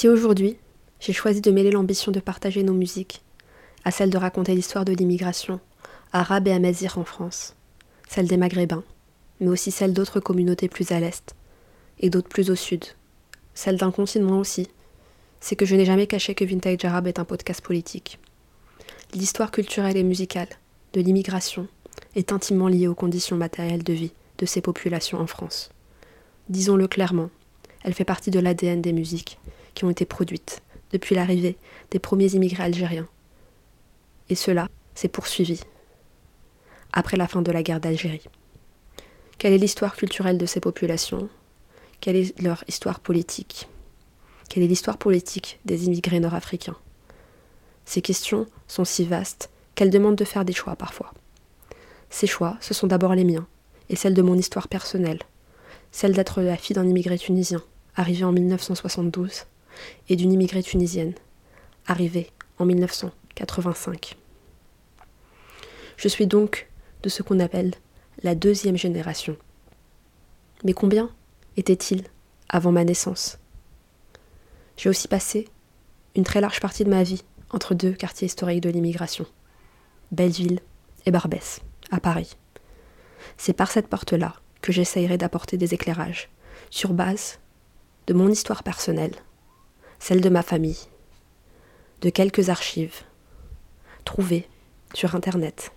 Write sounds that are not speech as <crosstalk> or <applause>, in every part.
Si aujourd'hui, j'ai choisi de mêler l'ambition de partager nos musiques à celle de raconter l'histoire de l'immigration arabe et amazigh en France, celle des Maghrébins, mais aussi celle d'autres communautés plus à l'est et d'autres plus au sud, celle d'un continent aussi, c'est que je n'ai jamais caché que Vintage Arabe est un podcast politique. L'histoire culturelle et musicale de l'immigration est intimement liée aux conditions matérielles de vie de ces populations en France. Disons-le clairement, elle fait partie de l'ADN des musiques ont été produites depuis l'arrivée des premiers immigrés algériens. Et cela s'est poursuivi après la fin de la guerre d'Algérie. Quelle est l'histoire culturelle de ces populations? Quelle est leur histoire politique? Quelle est l'histoire politique des immigrés nord-africains? Ces questions sont si vastes qu'elles demandent de faire des choix parfois. Ces choix, ce sont d'abord les miens, et celles de mon histoire personnelle, celle d'être la fille d'un immigré tunisien, arrivé en 1972, et d'une immigrée tunisienne, arrivée en 1985. Je suis donc de ce qu'on appelle la deuxième génération. Mais combien était-il avant ma naissance? J'ai aussi passé une très large partie de ma vie entre deux quartiers historiques de l'immigration, Belleville et Barbès, à Paris. C'est par cette porte-là que j'essayerai d'apporter des éclairages, sur base de mon histoire personnelle, celle de ma famille, de quelques archives trouvées sur Internet,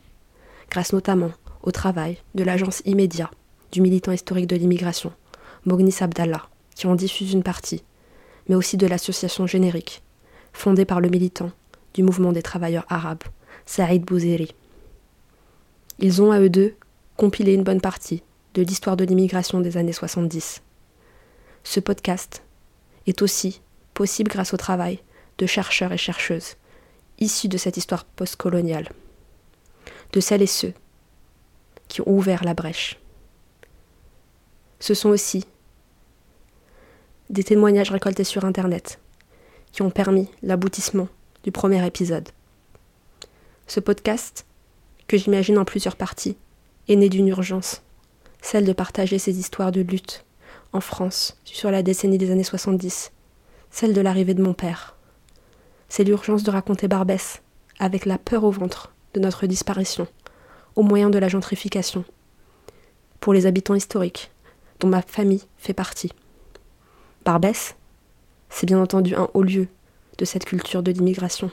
grâce notamment au travail de l'agence immédiat du militant historique de l'immigration, Mognis Abdallah, qui en diffuse une partie, mais aussi de l'association générique, fondée par le militant du mouvement des travailleurs arabes, Saïd Bouzeri. Ils ont à eux deux compilé une bonne partie de l'histoire de l'immigration des années 70. Ce podcast est aussi possible grâce au travail de chercheurs et chercheuses issus de cette histoire postcoloniale, de celles et ceux qui ont ouvert la brèche. Ce sont aussi des témoignages récoltés sur Internet qui ont permis l'aboutissement du premier épisode. Ce podcast, que j'imagine en plusieurs parties, est né d'une urgence, celle de partager ces histoires de lutte en France sur la décennie des années 70, celle de l'arrivée de mon père. C'est l'urgence de raconter Barbès, avec la peur au ventre de notre disparition, au moyen de la gentrification, pour les habitants historiques, dont ma famille fait partie. Barbès, c'est bien entendu un haut lieu de cette culture de l'immigration,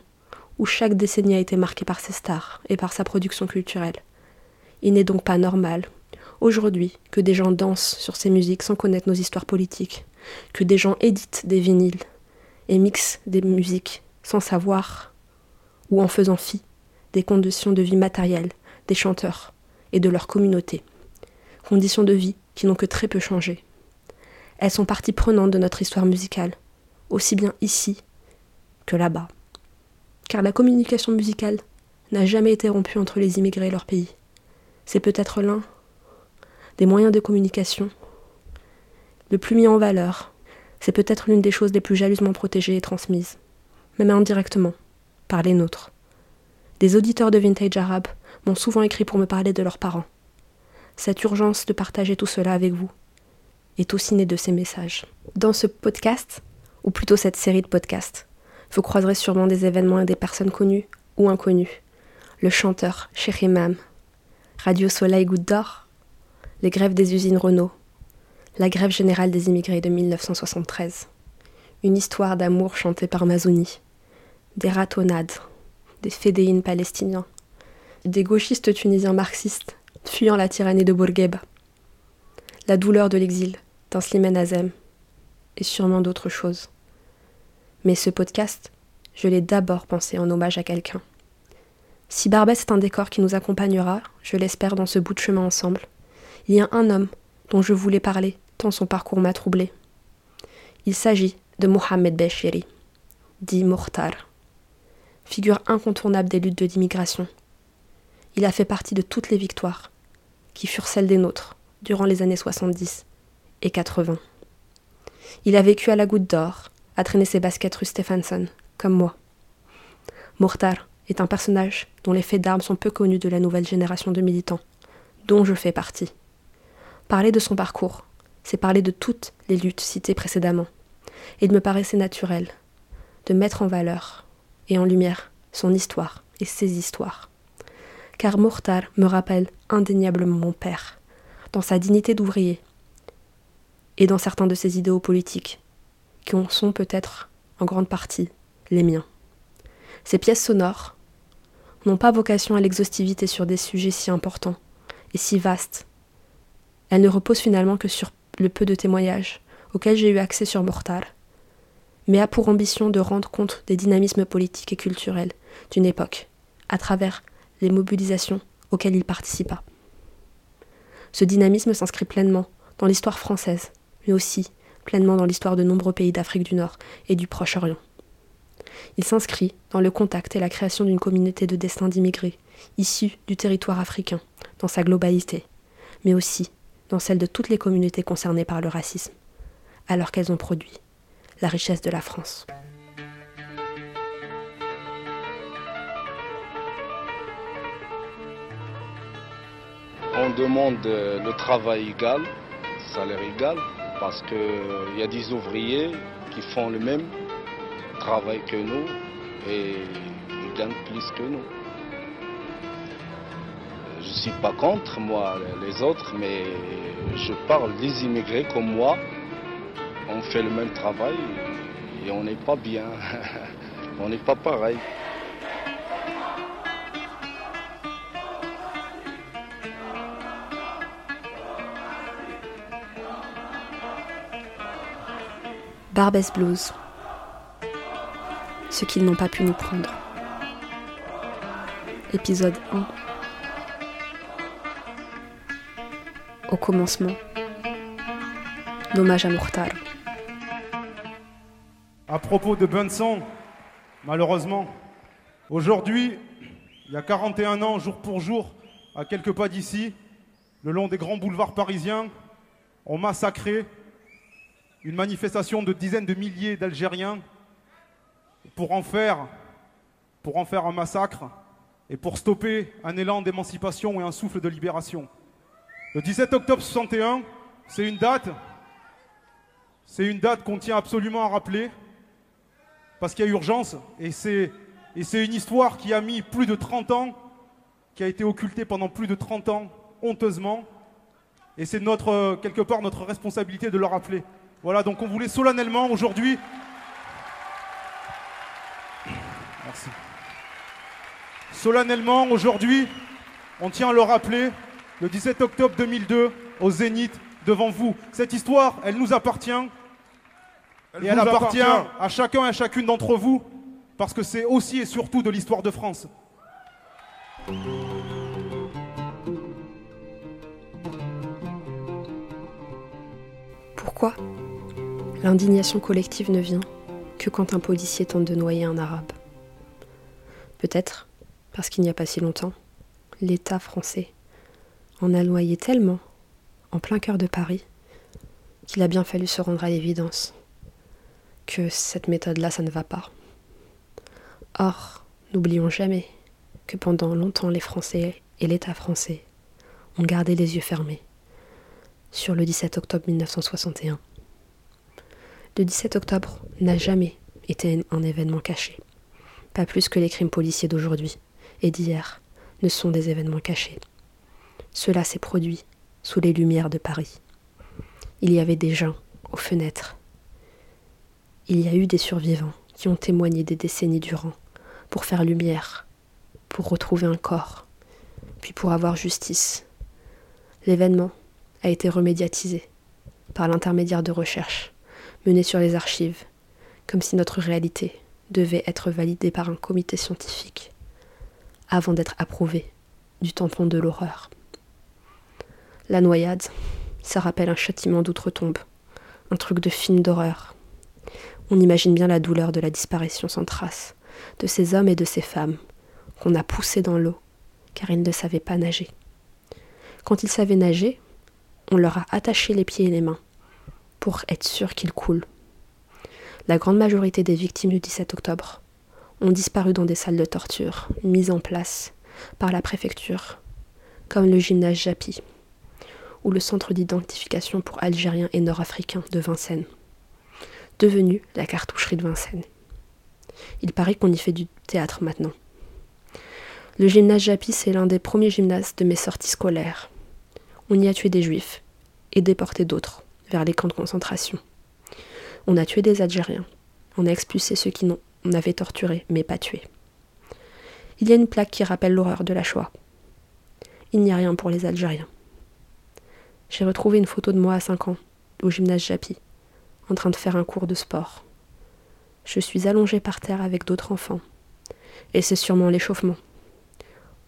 où chaque décennie a été marquée par ses stars et par sa production culturelle. Il n'est donc pas normal, aujourd'hui, que des gens dansent sur ces musiques sans connaître nos histoires politiques, que des gens éditent des vinyles et mixent des musiques sans savoir ou en faisant fi des conditions de vie matérielles des chanteurs et de leur communauté. Conditions de vie qui n'ont que très peu changé. Elles sont partie prenante de notre histoire musicale, aussi bien ici que là-bas. Car la communication musicale n'a jamais été rompue entre les immigrés et leur pays. C'est peut-être l'un des moyens de communication le plus mis en valeur. C'est peut-être l'une des choses les plus jalousement protégées et transmises, même indirectement, par les nôtres. Des auditeurs de Vintage Arabe m'ont souvent écrit pour me parler de leurs parents. Cette urgence de partager tout cela avec vous est aussi née de ces messages. Dans ce podcast, ou plutôt cette série de podcasts, vous croiserez sûrement des événements et des personnes connues ou inconnues. Le chanteur Cheikh Imam, Radio Soleil Goutte d'Or, les grèves des usines Renault, la grève générale des immigrés de 1973, une histoire d'amour chantée par Mazouni, des ratonnades, des fédéines palestiniens, des gauchistes tunisiens marxistes fuyant la tyrannie de Bourgueba, la douleur de l'exil d'un Slimane Azem, et sûrement d'autres choses. Mais ce podcast, je l'ai d'abord pensé en hommage à quelqu'un. Si Barbès est un décor qui nous accompagnera, je l'espère, dans ce bout de chemin ensemble, il y a un homme dont je voulais parler, son parcours m'a troublé. Il s'agit de Mohamed Beshiri, dit Mourtar, figure incontournable des luttes de l'immigration, il a fait partie de toutes les victoires, qui furent celles des nôtres, durant les années 70 et 80. Il a vécu à la goutte d'or, a traîné ses baskets rue Stephenson, comme moi. Mortar est un personnage dont les faits d'armes sont peu connus de la nouvelle génération de militants, dont je fais partie. Parler de son parcours, c'est parler de toutes les luttes citées précédemment, et il me paraissait naturel de mettre en valeur et en lumière son histoire et ses histoires. Car Mortar me rappelle indéniablement mon père, dans sa dignité d'ouvrier, et dans certains de ses idéaux politiques, qui en sont peut-être en grande partie les miens. Ces pièces sonores n'ont pas vocation à l'exhaustivité sur des sujets si importants et si vastes. Elles ne reposent finalement que sur le peu de témoignages auxquels j'ai eu accès sur Mortar, mais a pour ambition de rendre compte des dynamismes politiques et culturels d'une époque, à travers les mobilisations auxquelles il participa. Ce dynamisme s'inscrit pleinement dans l'histoire française, mais aussi pleinement dans l'histoire de nombreux pays d'Afrique du Nord et du Proche-Orient. Il s'inscrit dans le contact et la création d'une communauté de destin d'immigrés, issus du territoire africain, dans sa globalité, mais aussi dans celle de toutes les communautés concernées par le racisme, alors qu'elles ont produit la richesse de la France. On demande le travail égal, salaire égal, parce qu'il y a des ouvriers qui font le même travail que nous et ils gagnent plus que nous. Je ne suis pas contre, moi, les autres, mais je parle des immigrés comme moi. On fait le même travail et on n'est pas bien. <laughs> on n'est pas pareil. Barbès Blues. Ce qu'ils n'ont pas pu nous prendre. Épisode 1. Au commencement. L'hommage à. À propos de Benson, malheureusement, aujourd'hui, il y a 41 ans, jour pour jour, à quelques pas d'ici, le long des grands boulevards parisiens, on massacré une manifestation de dizaines de milliers d'Algériens pour en faire, pour en faire un massacre et pour stopper un élan d'émancipation et un souffle de libération. Le 17 octobre 61, c'est une date, c'est une date qu'on tient absolument à rappeler parce qu'il y a urgence et c'est une histoire qui a mis plus de 30 ans, qui a été occultée pendant plus de 30 ans, honteusement. Et c'est notre, quelque part notre responsabilité de le rappeler. Voilà, donc on voulait solennellement aujourd'hui. Merci. Solennellement aujourd'hui, on tient à le rappeler, le 17 octobre 2002, au Zénith, devant vous. Cette histoire, elle nous appartient. et elle appartient à chacun et à chacune d'entre vous, parce que c'est aussi et surtout de l'histoire de France. Pourquoi L'indignation collective ne vient que quand un policier tente de noyer un arabe? Peut-être parce qu'il n'y a pas si longtemps, l'État français en a noyé tellement en plein cœur de Paris qu'il a bien fallu se rendre à l'évidence que cette méthode-là, ça ne va pas. Or, n'oublions jamais que pendant longtemps les Français et l'État français ont gardé les yeux fermés sur le 17 octobre 1961 le 17 octobre n'a jamais été un événement caché. Pas plus que les crimes policiers d'aujourd'hui et d'hier ne sont des événements cachés. Cela s'est produit sous les lumières de Paris. Il y avait des gens aux fenêtres. Il y a eu des survivants qui ont témoigné des décennies durant pour faire lumière, pour retrouver un corps, puis pour avoir justice. L'événement a été remédiatisé par l'intermédiaire de recherches menée sur les archives, comme si notre réalité devait être validée par un comité scientifique, avant d'être approuvée du tampon de l'horreur. La noyade, ça rappelle un châtiment d'outre-tombe, un truc de film d'horreur. On imagine bien la douleur de la disparition sans trace de ces hommes et de ces femmes qu'on a poussés dans l'eau car ils ne savaient pas nager. Quand ils savaient nager, on leur a attaché les pieds et les mains pour être sûr qu'il coule. La grande majorité des victimes du 17 octobre ont disparu dans des salles de torture mises en place par la préfecture, comme le gymnase Japi ou le centre d'identification pour Algériens et Nord-Africains de Vincennes. devenue la cartoucherie de Vincennes. Il paraît qu'on y fait du théâtre maintenant. Le gymnase Japy, c'est l'un des premiers gymnases de mes sorties scolaires. On y a tué des juifs et déporté d'autres vers les camps de concentration. On a tué des Algériens. On a expulsé ceux qui n'ont on avait torturé, mais pas tué. Il y a une plaque qui rappelle l'horreur de la Shoah. Il n'y a rien pour les Algériens. J'ai retrouvé une photo de moi à 5 ans, au gymnase Japy, en train de faire un cours de sport. Je suis allongée par terre avec d'autres enfants. Et c'est sûrement l'échauffement.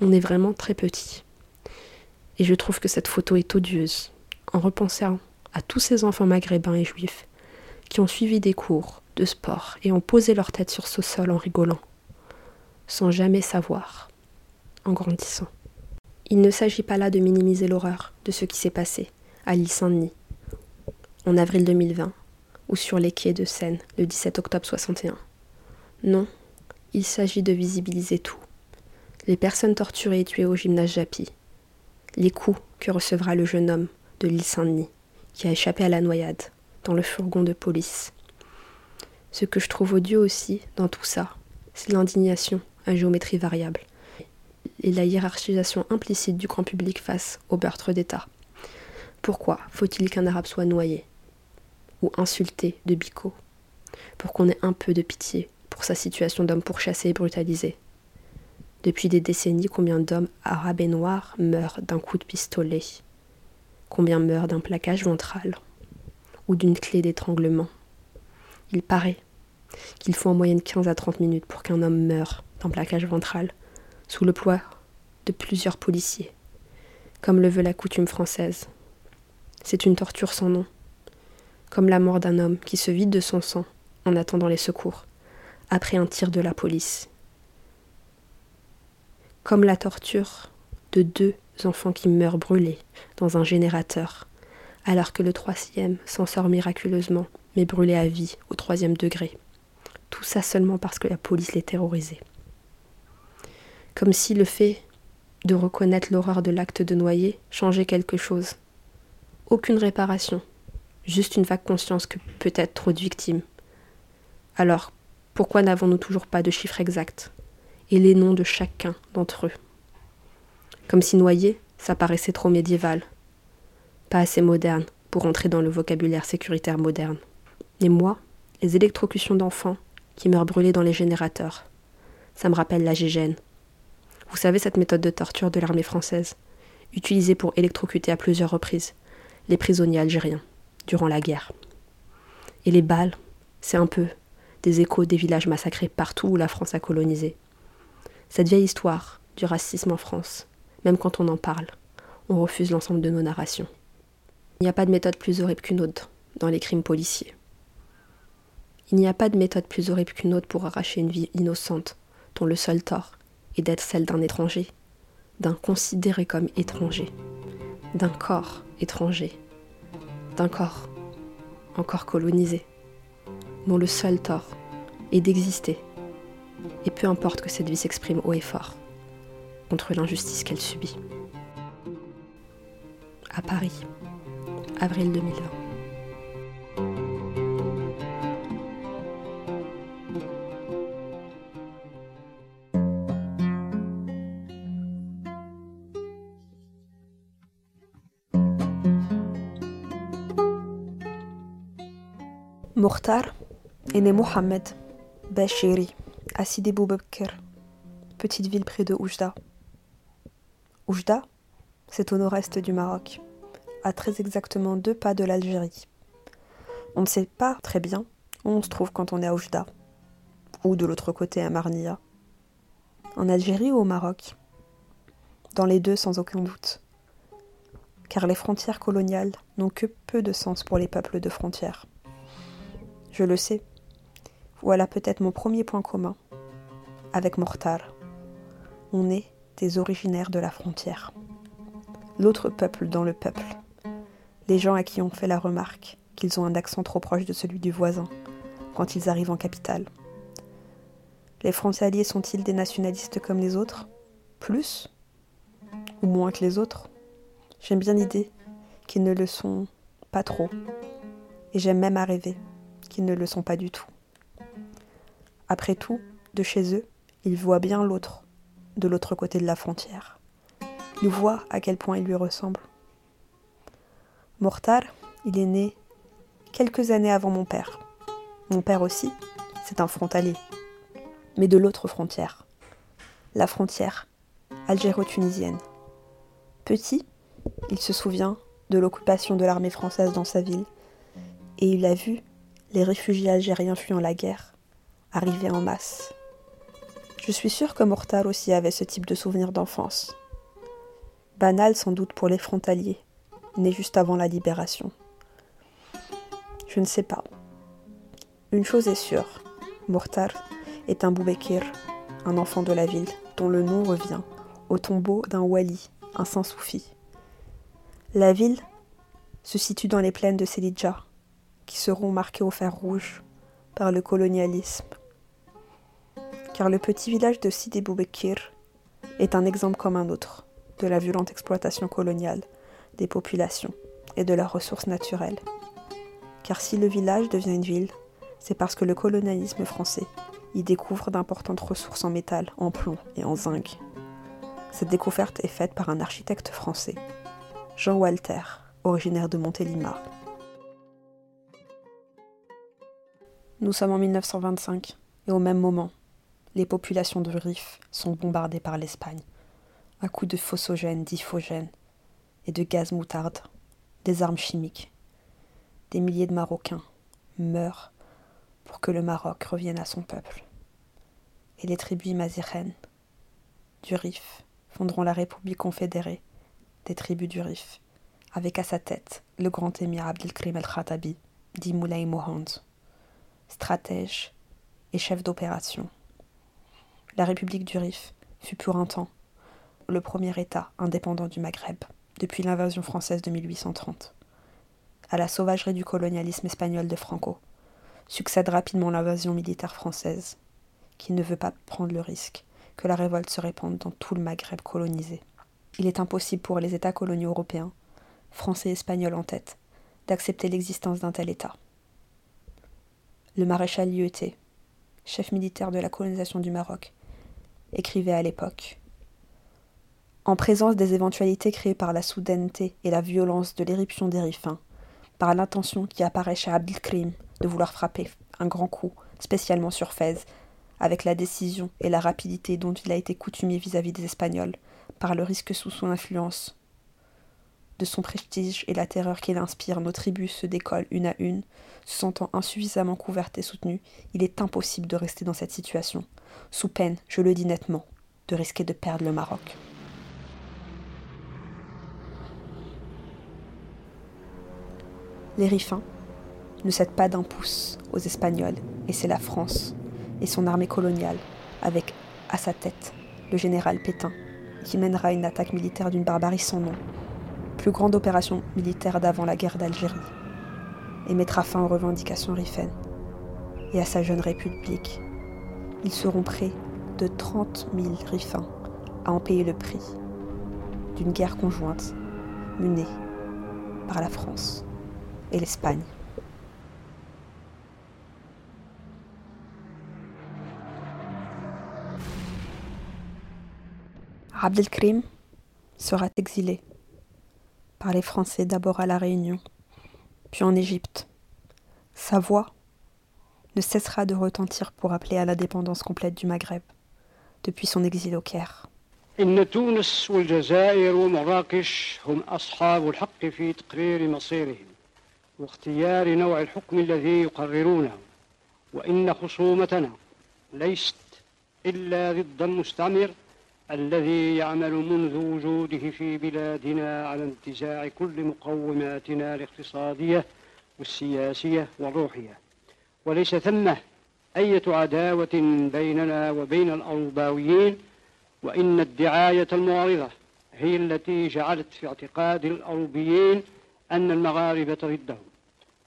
On est vraiment très petit. Et je trouve que cette photo est odieuse, en repensant à tous ces enfants maghrébins et juifs qui ont suivi des cours de sport et ont posé leur tête sur ce sol en rigolant, sans jamais savoir, en grandissant. Il ne s'agit pas là de minimiser l'horreur de ce qui s'est passé à l'île Saint-Denis, en avril 2020, ou sur les quais de Seine le 17 octobre 61. Non, il s'agit de visibiliser tout. Les personnes torturées et tuées au gymnase Japy, les coups que recevra le jeune homme de l'île Saint-Denis, qui a échappé à la noyade dans le fourgon de police. Ce que je trouve odieux aussi dans tout ça, c'est l'indignation à géométrie variable et la hiérarchisation implicite du grand public face au meurtre d'État. Pourquoi faut-il qu'un arabe soit noyé ou insulté de bico pour qu'on ait un peu de pitié pour sa situation d'homme pourchassé et brutalisé? Depuis des décennies, combien d'hommes arabes et noirs meurent d'un coup de pistolet? Combien meurent d'un plaquage ventral ou d'une clé d'étranglement? Il paraît qu'il faut en moyenne 15 à 30 minutes pour qu'un homme meure d'un plaquage ventral sous le poids de plusieurs policiers, comme le veut la coutume française. C'est une torture sans nom, comme la mort d'un homme qui se vide de son sang en attendant les secours, après un tir de la police, comme la torture de deux enfants qui meurent brûlés dans un générateur, alors que le troisième s'en sort miraculeusement, mais brûlé à vie au troisième degré. Tout ça seulement parce que la police les terrorisait. Comme si le fait de reconnaître l'horreur de l'acte de noyer changeait quelque chose. Aucune réparation, juste une vague conscience que peut-être trop de victimes. Alors, pourquoi n'avons-nous toujours pas de chiffres exacts et les noms de chacun d'entre eux? Comme si noyer, ça paraissait trop médiéval, pas assez moderne pour entrer dans le vocabulaire sécuritaire moderne. Et moi, les électrocutions d'enfants qui meurent brûlés dans les générateurs, ça me rappelle la gégène, vous savez cette méthode de torture de l'armée française, utilisée pour électrocuter à plusieurs reprises les prisonniers algériens durant la guerre. Et les balles, c'est un peu des échos des villages massacrés partout où la France a colonisé. Cette vieille histoire du racisme en France, même quand on en parle, on refuse l'ensemble de nos narrations. Il n'y a pas de méthode plus horrible qu'une autre dans les crimes policiers. Il n'y a pas de méthode plus horrible qu'une autre pour arracher une vie innocente, dont le seul tort et d'être celle d'un étranger, d'un considéré comme étranger, d'un corps étranger, d'un corps encore colonisé, dont le seul tort est d'exister, et peu importe que cette vie s'exprime haut et fort, contre l'injustice qu'elle subit. À Paris, avril 2020. Mokhtar est né Mohamed Bachiri à Sidi Boubakir, petite ville près de Oujda. Oujda, c'est au nord-est du Maroc, à très exactement deux pas de l'Algérie. On ne sait pas très bien où on se trouve quand on est à Oujda, ou de l'autre côté à Marnia. En Algérie ou au Maroc? Dans les deux sans aucun doute. Car les frontières coloniales n'ont que peu de sens pour les peuples de frontières. Je le sais. Voilà peut-être mon premier point commun avec Mortar. On est des originaires de la frontière. L'autre peuple dans le peuple. Les gens à qui on fait la remarque qu'ils ont un accent trop proche de celui du voisin quand ils arrivent en capitale. Les frontaliers sont-ils des nationalistes comme les autres? Plus Ou moins que les autres? J'aime bien l'idée qu'ils ne le sont pas trop. Et j'aime même à rêver qu'ils ne le sont pas du tout. Après tout, de chez eux, ils voient bien l'autre, de l'autre côté de la frontière. Ils voient à quel point il lui ressemble. Mortar, il est né quelques années avant mon père. Mon père aussi, c'est un frontalier, mais de l'autre frontière, la frontière algéro-tunisienne. Petit, il se souvient de l'occupation de l'armée française dans sa ville, et il a vu les réfugiés algériens fuyant la guerre arriver en masse. Je suis sûre que Mortar aussi avait ce type de souvenir d'enfance. Banal sans doute pour les frontaliers, nés juste avant la libération. Je ne sais pas. Une chose est sûre, Mortar est un Boubekir, un enfant de la ville, dont le nom revient au tombeau d'un wali, un saint soufi. La ville se situe dans les plaines de Selidja, qui seront marquées au fer rouge par le colonialisme. Car le petit village de Sidi Boubekir est un exemple comme un autre de la violente exploitation coloniale des populations et de leurs ressources naturelles. Car si le village devient une ville, c'est parce que le colonialisme français y découvre d'importantes ressources en métal, en plomb et en zinc. Cette découverte est faite par un architecte français, Jean Walter, originaire de Montélimar. Nous sommes en 1925 et au même moment, les populations de Rif sont bombardées par l'Espagne, à coups de phosogènes, d'hyphogènes et de gaz moutarde, des armes chimiques. Des milliers de Marocains meurent pour que le Maroc revienne à son peuple. Et les tribus mazirènes du Rif fonderont la République confédérée des tribus du Rif, avec à sa tête le grand émir Abdelkrim el-Khattabi, dit Moulay Mohand, stratège et chef d'opération. La République du Rif fut pour un temps le premier État indépendant du Maghreb depuis l'invasion française de 1830. À la sauvagerie du colonialisme espagnol de Franco succède rapidement l'invasion militaire française, qui ne veut pas prendre le risque que la révolte se répande dans tout le Maghreb colonisé. Il est impossible pour les États coloniaux européens, français et espagnols en tête, d'accepter l'existence d'un tel État. Le maréchal Lieuté, chef militaire de la colonisation du Maroc, écrivait à l'époque. En présence des éventualités créées par la soudaineté et la violence de l'éruption des Riffins, par l'intention qui apparaît chez Abdelkrim de vouloir frapper un grand coup, spécialement sur Fès, avec la décision et la rapidité dont il a été coutumier vis-à-vis des Espagnols, par le risque sous son influence de son prestige et la terreur qu'il inspire, nos tribus se décollent une à une, se sentant insuffisamment couvertes et soutenues, il est impossible de rester dans cette situation, sous peine, je le dis nettement, de risquer de perdre le Maroc. Les ne cèdent pas d'un pouce aux Espagnols, et c'est la France et son armée coloniale, avec à sa tête le général Pétain, qui mènera une attaque militaire d'une barbarie sans nom, plus grande opération militaire d'avant la guerre d'Algérie, et mettra fin aux revendications riffaines et à sa jeune république. Ils seront près de 30 000 riffins à en payer le prix d'une guerre conjointe menée par la France et l'Espagne. Abdelkrim sera exilé par les Français d'abord à La Réunion, puis en Égypte. Sa voix ne cessera de retentir pour appeler à l'indépendance complète du Maghreb depuis son exil au Caire. إن تونس والجزائر ومراكش هم أصحاب الحق في تقرير مصيرهم واختيار نوع الحكم الذي يقررونه وإن خصومتنا ليست إلا ضد المستعمر الذي يعمل منذ وجوده في بلادنا على انتزاع كل مقوماتنا الاقتصادية والسياسية والروحية. وليس ثمة أية عداوة بيننا وبين الأوروباويين وإن الدعاية المعارضة هي التي جعلت في اعتقاد الأوروبيين أن المغاربة ضدهم.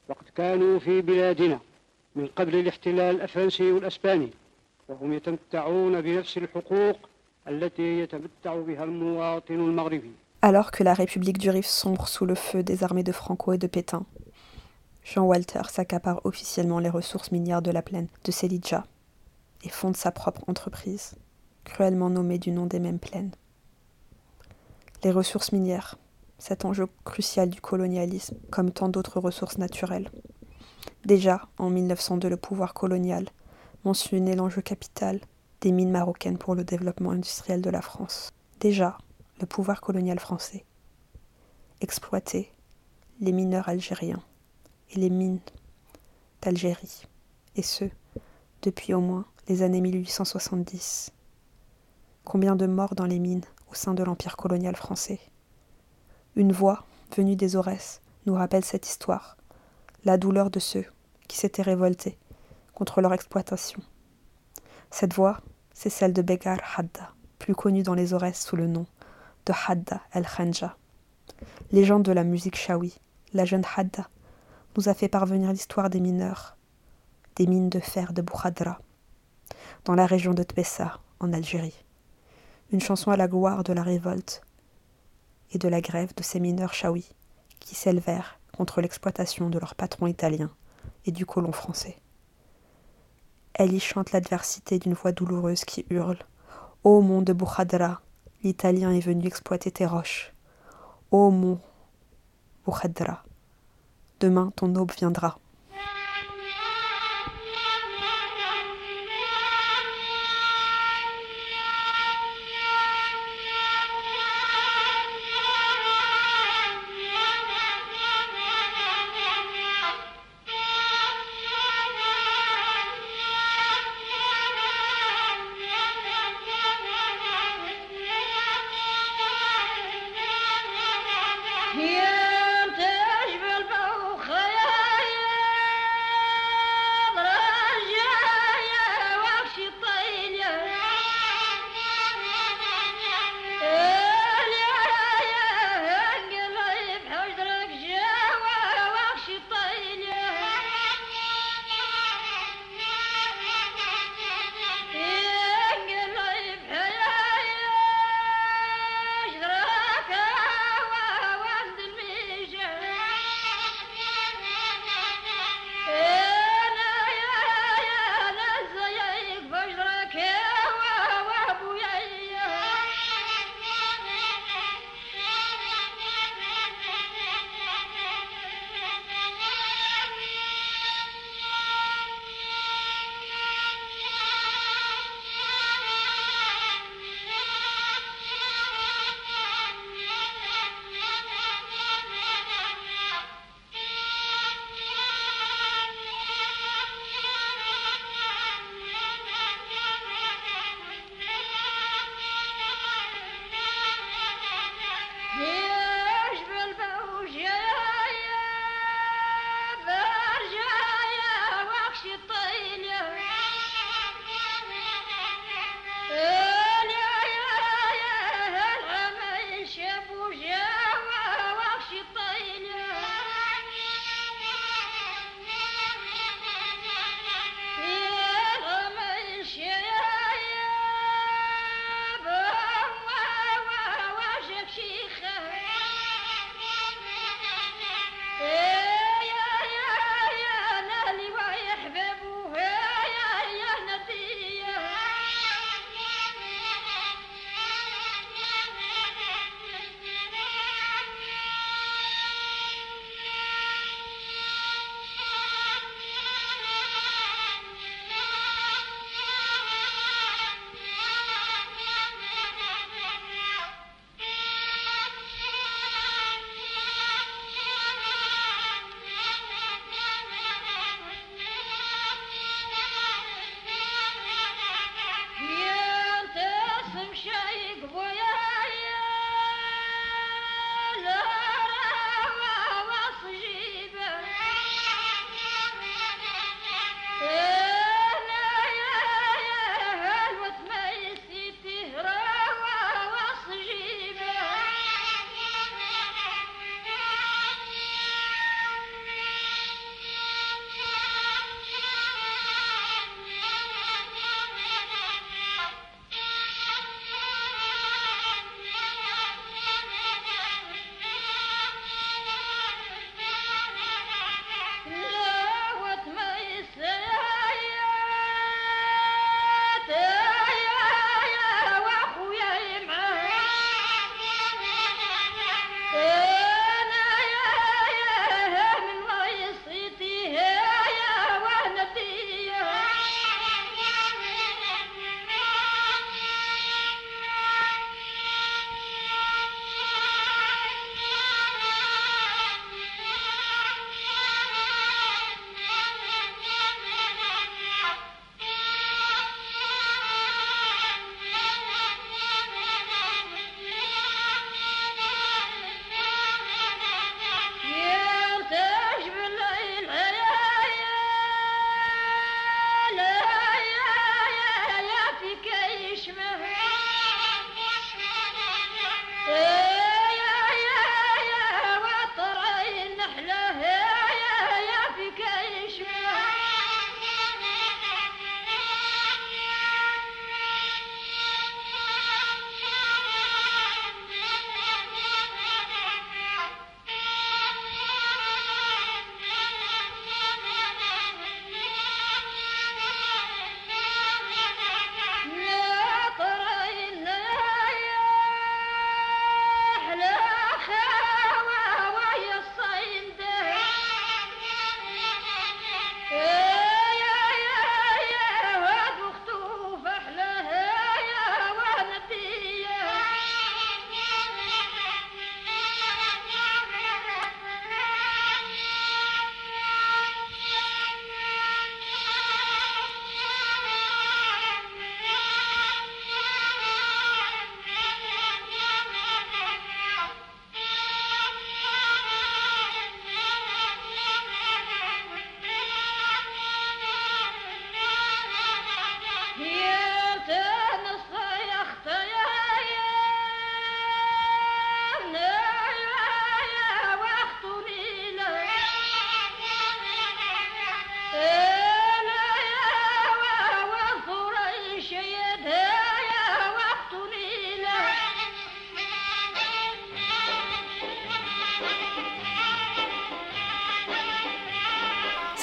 وقد كانوا في بلادنا من قبل الاحتلال الفرنسي والأسباني وهم يتمتعون بنفس الحقوق Alors que la République du Rif sombre sous le feu des armées de Franco et de Pétain, Jean Walter s'accapare officiellement les ressources minières de la plaine de Selidja et fonde sa propre entreprise, cruellement nommée du nom des mêmes plaines. Les ressources minières, cet enjeu crucial du colonialisme, comme tant d'autres ressources naturelles. Déjà, en 1902, le pouvoir colonial mentionnait l'enjeu capital des mines marocaines pour le développement industriel de la France. Déjà, le pouvoir colonial français exploitait les mineurs algériens et les mines d'Algérie, et ce, depuis au moins les années 1870. Combien de morts dans les mines au sein de l'Empire colonial français? Une voix, venue des Aurès, nous rappelle cette histoire, la douleur de ceux qui s'étaient révoltés contre leur exploitation. Cette voix, c'est celle de Begar Hadda, plus connu dans les Aurès sous le nom de Hadda el-Khanja. Légende de la musique shawi, la jeune Hadda nous a fait parvenir l'histoire des mineurs, des mines de fer de Boukhadra, dans la région de Tbessa, en Algérie. Une chanson à la gloire de la révolte et de la grève de ces mineurs shawi qui s'élevèrent contre l'exploitation de leur patron italien et du colon français. Elle y chante l'adversité d'une voix douloureuse qui hurle Ô mon de Boukhadra, l'Italien est venu exploiter tes roches. Ô mon Boukhadra, demain ton aube viendra.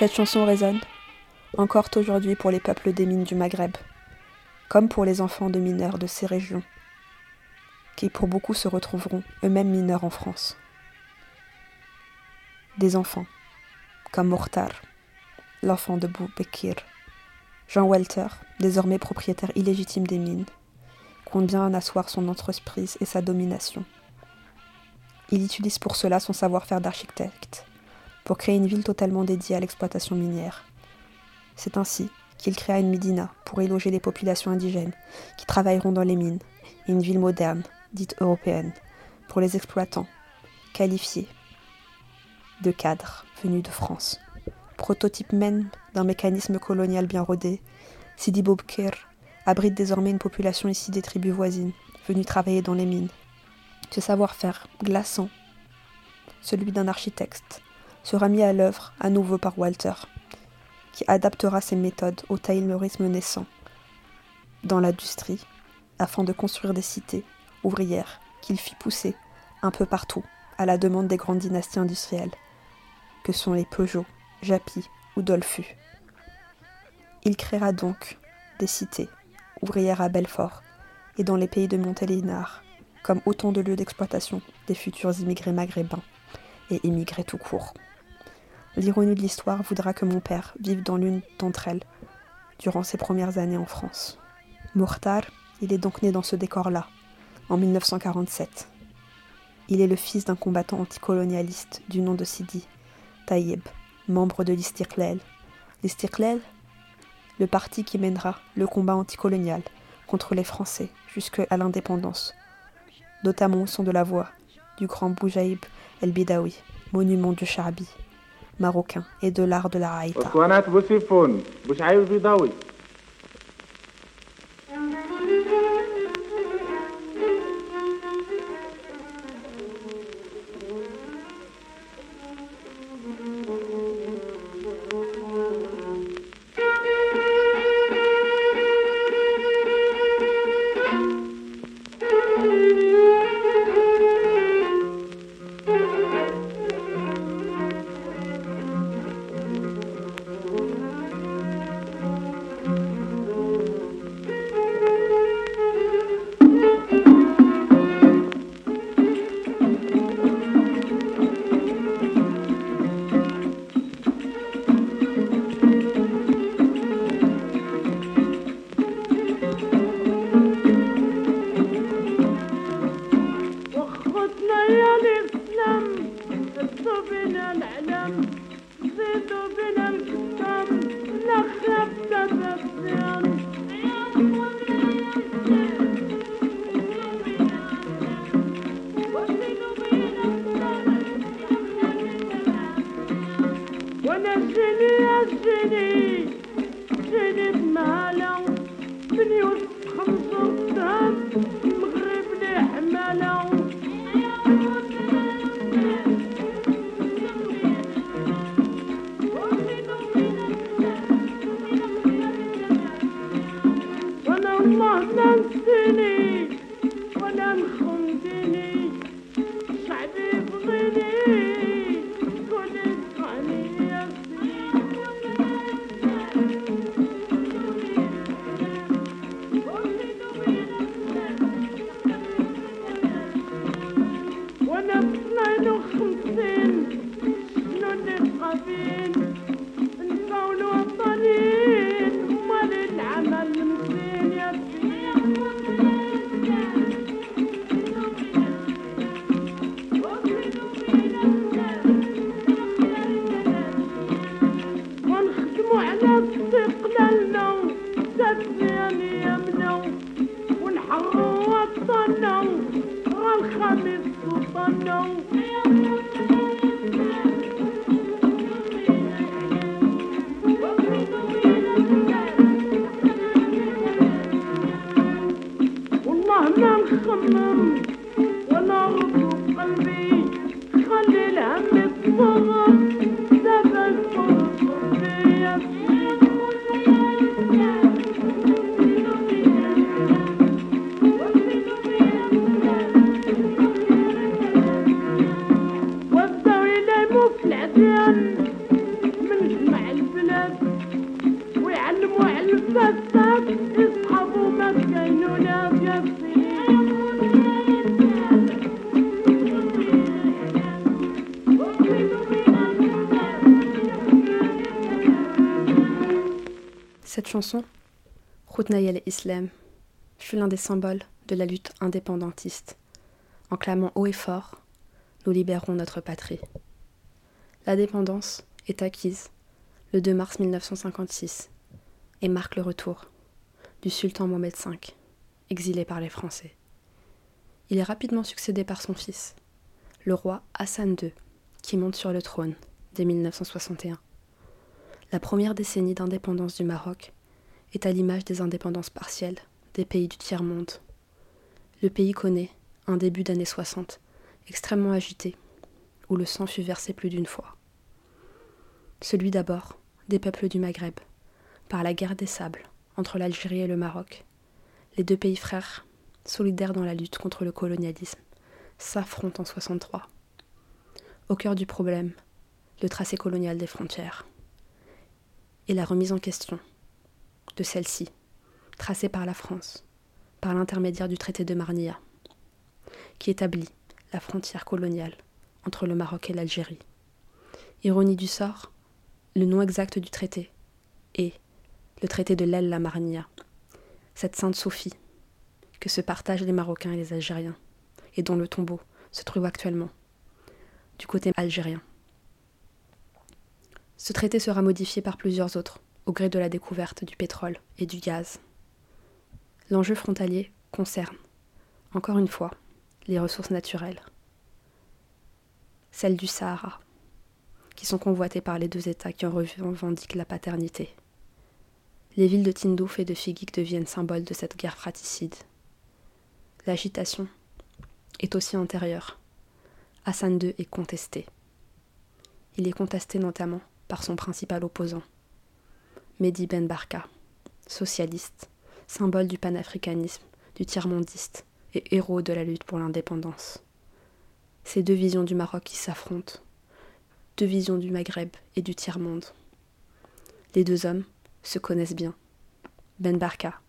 Cette chanson résonne encore aujourd'hui pour les peuples des mines du Maghreb, comme pour les enfants de mineurs de ces régions, qui pour beaucoup se retrouveront eux-mêmes mineurs en France. Des enfants, comme Mortar, l'enfant de Bekir, Jean Walter, désormais propriétaire illégitime des mines, compte bien en asseoir son entreprise et sa domination. Il utilise pour cela son savoir-faire d'architecte, pour créer une ville totalement dédiée à l'exploitation minière. C'est ainsi qu'il créa une Médina pour y loger les populations indigènes qui travailleront dans les mines, une ville moderne, dite européenne, pour les exploitants, qualifiés de cadres venus de France. Prototype même d'un mécanisme colonial bien rodé, Sidi Bobker abrite désormais une population ici des tribus voisines, venues travailler dans les mines. Ce savoir-faire glaçant, celui d'un architecte, sera mis à l'œuvre à nouveau par Walter, qui adaptera ses méthodes au taylorisme naissant dans l'industrie, afin de construire des cités ouvrières qu'il fit pousser un peu partout à la demande des grandes dynasties industrielles, que sont les Peugeot, Japy ou Dolfu. Il créera donc des cités ouvrières à Belfort et dans les pays de Montélimar, comme autant de lieux d'exploitation des futurs immigrés maghrébins et immigrés tout court. L'ironie de l'histoire voudra que mon père vive dans l'une d'entre elles durant ses premières années en France. Mourtar, il est donc né dans ce décor-là, en 1947. Il est le fils d'un combattant anticolonialiste du nom de Sidi Taïeb, membre de l'Istiklal. L'Istiklal, le parti qui mènera le combat anticolonial contre les Français jusqu'à l'indépendance, notamment au son de la voix du grand Boujaïb El-Bidawi, monument du Charbi marocain et de l'art de la haïta. Chanson, Khoutnaï islam fut l'un des symboles de la lutte indépendantiste, en clamant haut et fort Nous libérons notre patrie. L'indépendance est acquise le 2 mars 1956 et marque le retour du sultan Mohamed V, exilé par les Français. Il est rapidement succédé par son fils, le roi Hassan II, qui monte sur le trône dès 1961. La première décennie d'indépendance du Maroc est à l'image des indépendances partielles des pays du tiers-monde. Le pays connaît un début d'année 60 extrêmement agité, où le sang fut versé plus d'une fois. Celui d'abord des peuples du Maghreb, par la guerre des sables entre l'Algérie et le Maroc. Les deux pays frères, solidaires dans la lutte contre le colonialisme, s'affrontent en 63. Au cœur du problème, le tracé colonial des frontières et la remise en question de celle-ci, tracée par la France, par l'intermédiaire du traité de Marnia, qui établit la frontière coloniale entre le Maroc et l'Algérie. Ironie du sort, le nom exact du traité est le traité de l'El Marnia, cette sainte Sophie que se partagent les Marocains et les Algériens, et dont le tombeau se trouve actuellement du côté algérien. Ce traité sera modifié par plusieurs autres au gré de la découverte du pétrole et du gaz. L'enjeu frontalier concerne, encore une fois, les ressources naturelles, celles du Sahara, qui sont convoitées par les deux États qui en revendiquent la paternité. Les villes de Tindouf et de Figik deviennent symboles de cette guerre fratricide. L'agitation est aussi antérieure. Hassan II est contesté. Il est contesté notamment par son principal opposant, Mehdi Ben Barka, socialiste, symbole du panafricanisme, du tiers-mondiste et héros de la lutte pour l'indépendance. Ces deux visions du Maroc qui s'affrontent, deux visions du Maghreb et du tiers-monde. Les deux hommes se connaissent bien. Ben Barka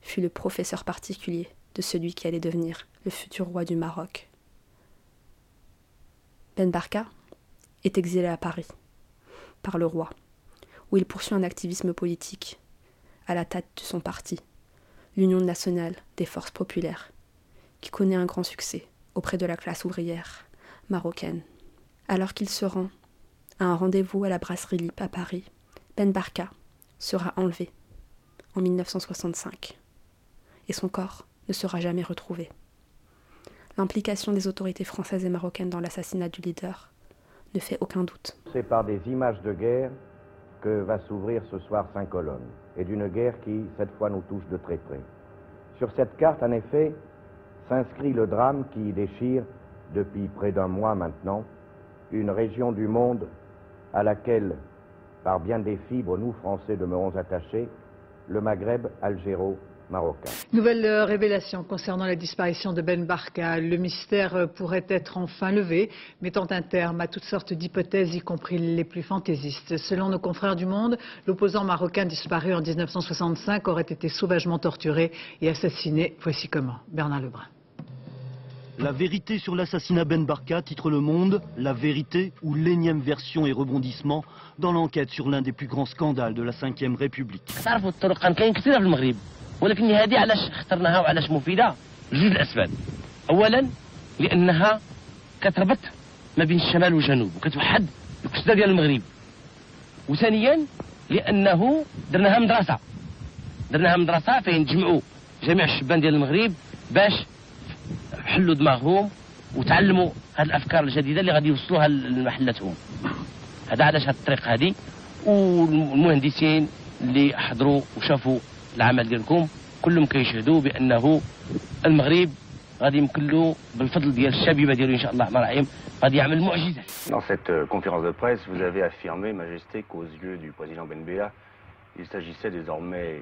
fut le professeur particulier de celui qui allait devenir le futur roi du Maroc. Ben Barka est exilé à Paris par le roi, où il poursuit un activisme politique à la tête de son parti, l'Union nationale des forces populaires, qui connaît un grand succès auprès de la classe ouvrière marocaine. Alors qu'il se rend à un rendez-vous à la brasserie Lip à Paris, Ben Barka sera enlevé en 1965 et son corps ne sera jamais retrouvé. L'implication des autorités françaises et marocaines dans l'assassinat du leader ne fait aucun doute. C'est par des images de guerre que va s'ouvrir ce soir cinq colonnes, et d'une guerre qui, cette fois, nous touche de très près. Sur cette carte, en effet, s'inscrit le drame qui déchire, depuis près d'un mois maintenant, une région du monde à laquelle, par bien des fibres, nous, Français, demeurons attachés, le Maghreb algéro Nouvelle euh, révélation concernant la disparition de Ben Barka. Le mystère euh, pourrait être enfin levé, mettant un terme à toutes sortes d'hypothèses, y compris les plus fantaisistes. Selon nos confrères du Monde, l'opposant marocain disparu en 1965 aurait été sauvagement torturé et assassiné. Voici comment. Bernard Lebrun. La vérité sur l'assassinat Ben Barka titre Le Monde, la vérité ou l'énième version et rebondissement dans l'enquête sur l'un des plus grands scandales de la Ve République. ولكن هذه علاش اخترناها وعلاش مفيدة؟ جوج الأسباب. أولا لأنها كتربط ما بين الشمال والجنوب وكتوحد القصدة ديال المغرب. وثانيا لأنه درناها مدرسة. درناها مدرسة فين تجمعوا جميع الشبان ديال المغرب باش حلوا دماغهم وتعلموا هذه الأفكار الجديدة اللي غادي يوصلوها لمحلاتهم هذا علاش هذه الطريق هذه والمهندسين اللي حضروا وشافوا العمل ديالكم كلهم كيشهدوا بانه المغرب غادي يمكن له بالفضل ديال الشبيبه ديالو ان شاء الله الرحمن الرحيم غادي يعمل معجزات Dans cette euh, conférence de presse, vous avez affirmé, Majesté, qu'aux yeux du président Ben Bella, il s'agissait désormais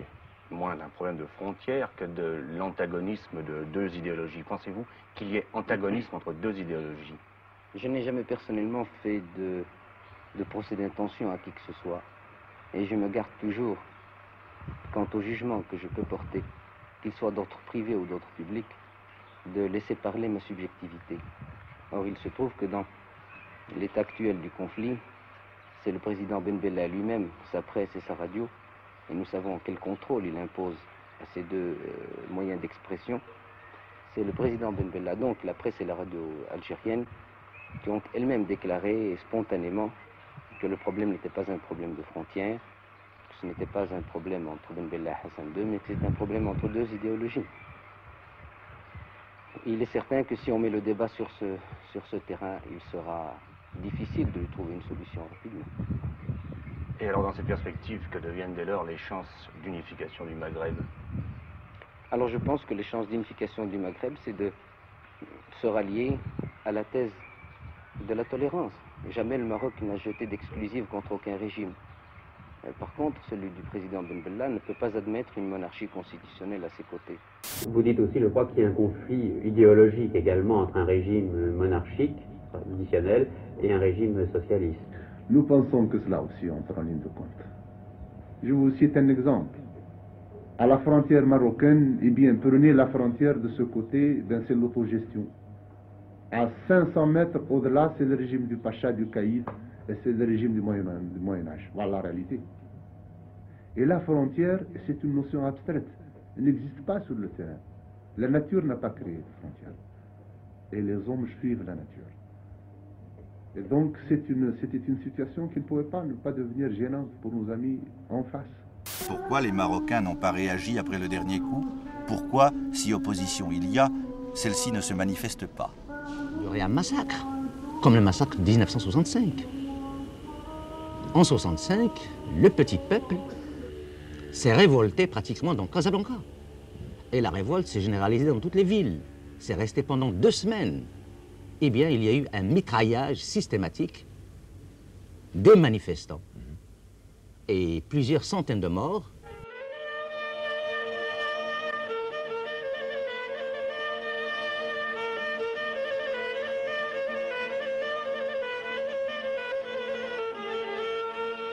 moins d'un problème de frontières que de l'antagonisme de deux idéologies. Pensez-vous qu'il y ait antagonisme entre deux idéologies Je n'ai jamais personnellement fait de, de procès d'intention à qui que ce soit. Et je me garde toujours quant au jugement que je peux porter, qu'il soit d'ordre privé ou d'ordre public, de laisser parler ma subjectivité. Or, il se trouve que dans l'état actuel du conflit, c'est le président Ben Bella lui-même, sa presse et sa radio, et nous savons quel contrôle il impose à ces deux moyens d'expression, c'est le président Ben Bella, donc la presse et la radio algérienne, qui ont elles-mêmes déclaré spontanément que le problème n'était pas un problème de frontières, ce n'était pas un problème entre Ben Bella et Hassan II, mais c'était un problème entre deux idéologies. Il est certain que si on met le débat sur ce, sur ce terrain, il sera difficile de trouver une solution rapidement. Et alors dans cette perspective, que deviennent dès lors les chances d'unification du Maghreb? Alors je pense que les chances d'unification du Maghreb, c'est de se rallier à la thèse de la tolérance. Jamais le Maroc n'a jeté d'exclusive contre aucun régime. Euh, par contre, celui du président Ben Bella ne peut pas admettre une monarchie constitutionnelle à ses côtés. Vous dites aussi, je crois, qu'il y a un conflit idéologique également entre un régime monarchique, traditionnel, et un régime socialiste. Nous pensons que cela aussi entre en ligne de compte. Je vous cite un exemple. À la frontière marocaine, eh bien, prenez la frontière de ce côté, ben, c'est l'autogestion. À 500 mètres au-delà, c'est le régime du Pacha du Caïd c'est le régime du Moyen, du Moyen Âge. Voilà la réalité. Et la frontière, c'est une notion abstraite. Elle n'existe pas sur le terrain. La nature n'a pas créé de frontières. Et les hommes suivent la nature. Et donc, c'était une, une situation qui ne pouvait pas ne pas devenir gênante pour nos amis en face. Pourquoi les Marocains n'ont pas réagi après le dernier coup? Pourquoi, si opposition il y a, celle-ci ne se manifeste pas? Il y aurait un massacre, comme le massacre de 1965. En 65, le petit peuple s'est révolté pratiquement dans Casablanca. Et la révolte s'est généralisée dans toutes les villes. C'est resté pendant deux semaines. Eh bien, il y a eu un mitraillage systématique des manifestants. Et plusieurs centaines de morts.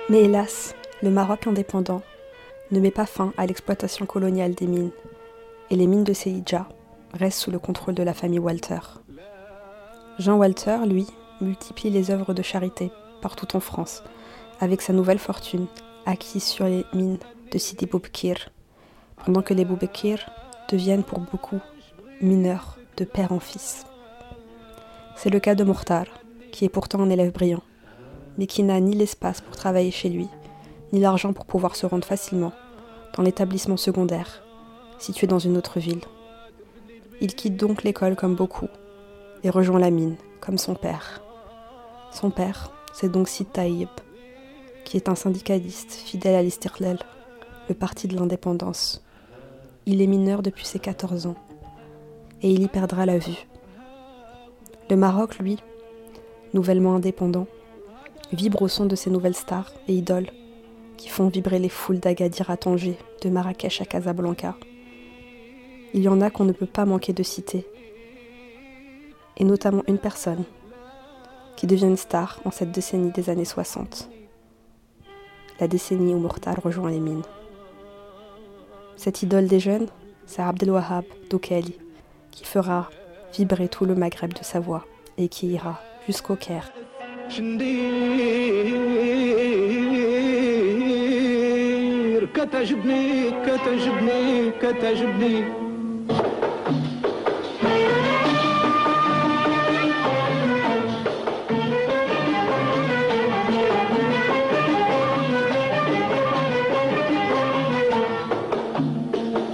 Mais hélas, le Maroc indépendant ne met pas fin à l'exploitation coloniale des mines, et les mines de Seidja restent sous le contrôle de la famille Walter. Jean Walter, lui, multiplie les œuvres de charité partout en France, avec sa nouvelle fortune acquise sur les mines de Sidi Boubkir, pendant que les Boubkir deviennent pour beaucoup mineurs de père en fils. C'est le cas de Mourtar, qui est pourtant un élève brillant, mais qui n'a ni l'espace pour travailler chez lui, ni l'argent pour pouvoir se rendre facilement dans l'établissement secondaire, situé dans une autre ville. Il quitte donc l'école comme beaucoup et rejoint la mine, comme son père. Son père, c'est donc Sid Taïb, qui est un syndicaliste fidèle à l'Istirlel, le parti de l'indépendance. Il est mineur depuis ses 14 ans, et il y perdra la vue. Le Maroc, lui, nouvellement indépendant, vibre au son de ses nouvelles stars et idoles qui font vibrer les foules d'Agadir à Tanger, de Marrakech à Casablanca. Il y en a qu'on ne peut pas manquer de citer, et notamment une personne qui devient une star en cette décennie des années 60, la décennie où Mortal rejoint les mines. Cette idole des jeunes, c'est Abdelwahab Doukeli, qui fera vibrer tout le Maghreb de sa voix et qui ira jusqu'au Caire. كتعجبني كتعجبني كتعجبني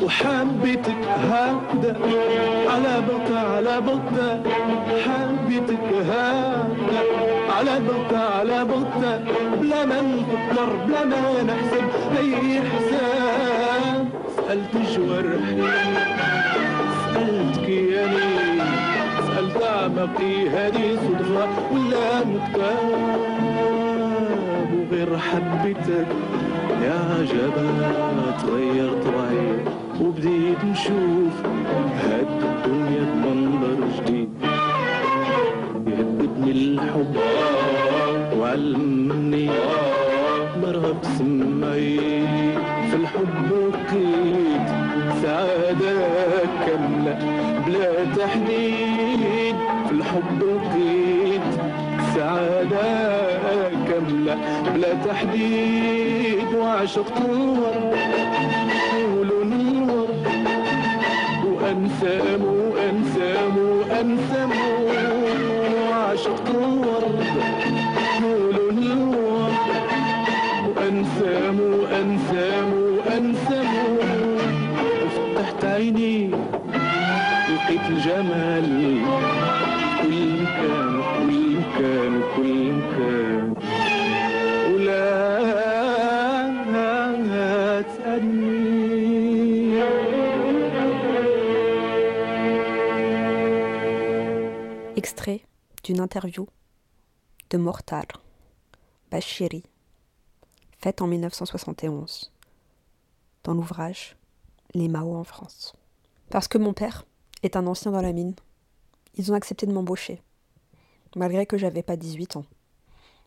وحبيتك على بطة على بطة حبيتك هكذا على بطة على بطة بلا ما نفكر بلا ما نحسب أي حساب. سألت جوارح سألت كياني سألت أعمقي هذه صدفة ولا مكتاب وغير حبيتك يا عجبا تغير طبعي وبديت نشوف هاد الدنيا بمنظر جديد. يهبطني الحب وعلمني مرهب سمعي في الحب لقيت سعادة كاملة بلا تحديد. في الحب لقيت سعادة كاملة بلا تحديد. وعشقت الورد أنسامو أنسامو أنسامو. عشق الورد طول الورد وأنسامو أنسامو أنسامو. فتحت عيني لقيت الجمال. D'une interview de Mortar, Bachiri, faite en 1971, dans l'ouvrage Les Mao en France. Parce que mon père est un ancien dans la mine, ils ont accepté de m'embaucher, malgré que j'avais pas 18 ans.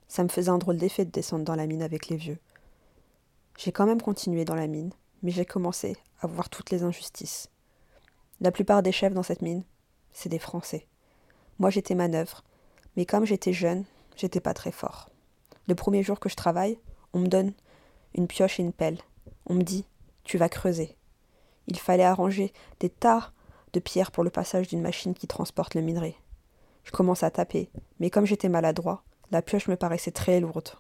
Ça me faisait un drôle d'effet de descendre dans la mine avec les vieux. J'ai quand même continué dans la mine, mais j'ai commencé à voir toutes les injustices. La plupart des chefs dans cette mine, c'est des Français. Moi j'étais manœuvre, mais comme j'étais jeune, j'étais pas très fort. Le premier jour que je travaille, on me donne une pioche et une pelle. On me dit Tu vas creuser. Il fallait arranger des tas de pierres pour le passage d'une machine qui transporte le minerai. Je commence à taper, mais comme j'étais maladroit, la pioche me paraissait très lourde.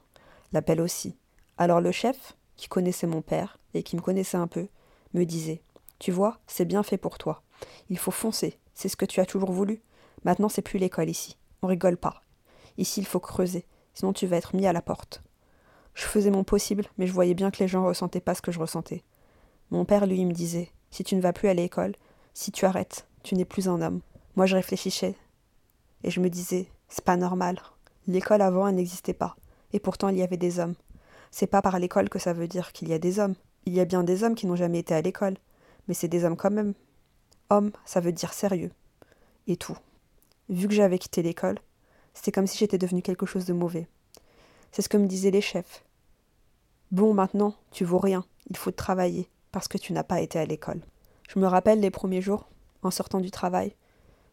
La pelle aussi. Alors le chef, qui connaissait mon père et qui me connaissait un peu, me disait Tu vois, c'est bien fait pour toi. Il faut foncer, c'est ce que tu as toujours voulu. Maintenant, c'est plus l'école ici. On rigole pas. Ici, il faut creuser, sinon tu vas être mis à la porte. Je faisais mon possible, mais je voyais bien que les gens ressentaient pas ce que je ressentais. Mon père, lui, me disait Si tu ne vas plus à l'école, si tu arrêtes, tu n'es plus un homme. Moi, je réfléchissais. Et je me disais C'est pas normal. L'école avant, elle n'existait pas. Et pourtant, il y avait des hommes. C'est pas par l'école que ça veut dire qu'il y a des hommes. Il y a bien des hommes qui n'ont jamais été à l'école. Mais c'est des hommes quand même. Homme, ça veut dire sérieux. Et tout. Vu que j'avais quitté l'école, c'était comme si j'étais devenu quelque chose de mauvais. C'est ce que me disaient les chefs. Bon, maintenant, tu vaux rien, il faut travailler, parce que tu n'as pas été à l'école. Je me rappelle les premiers jours, en sortant du travail,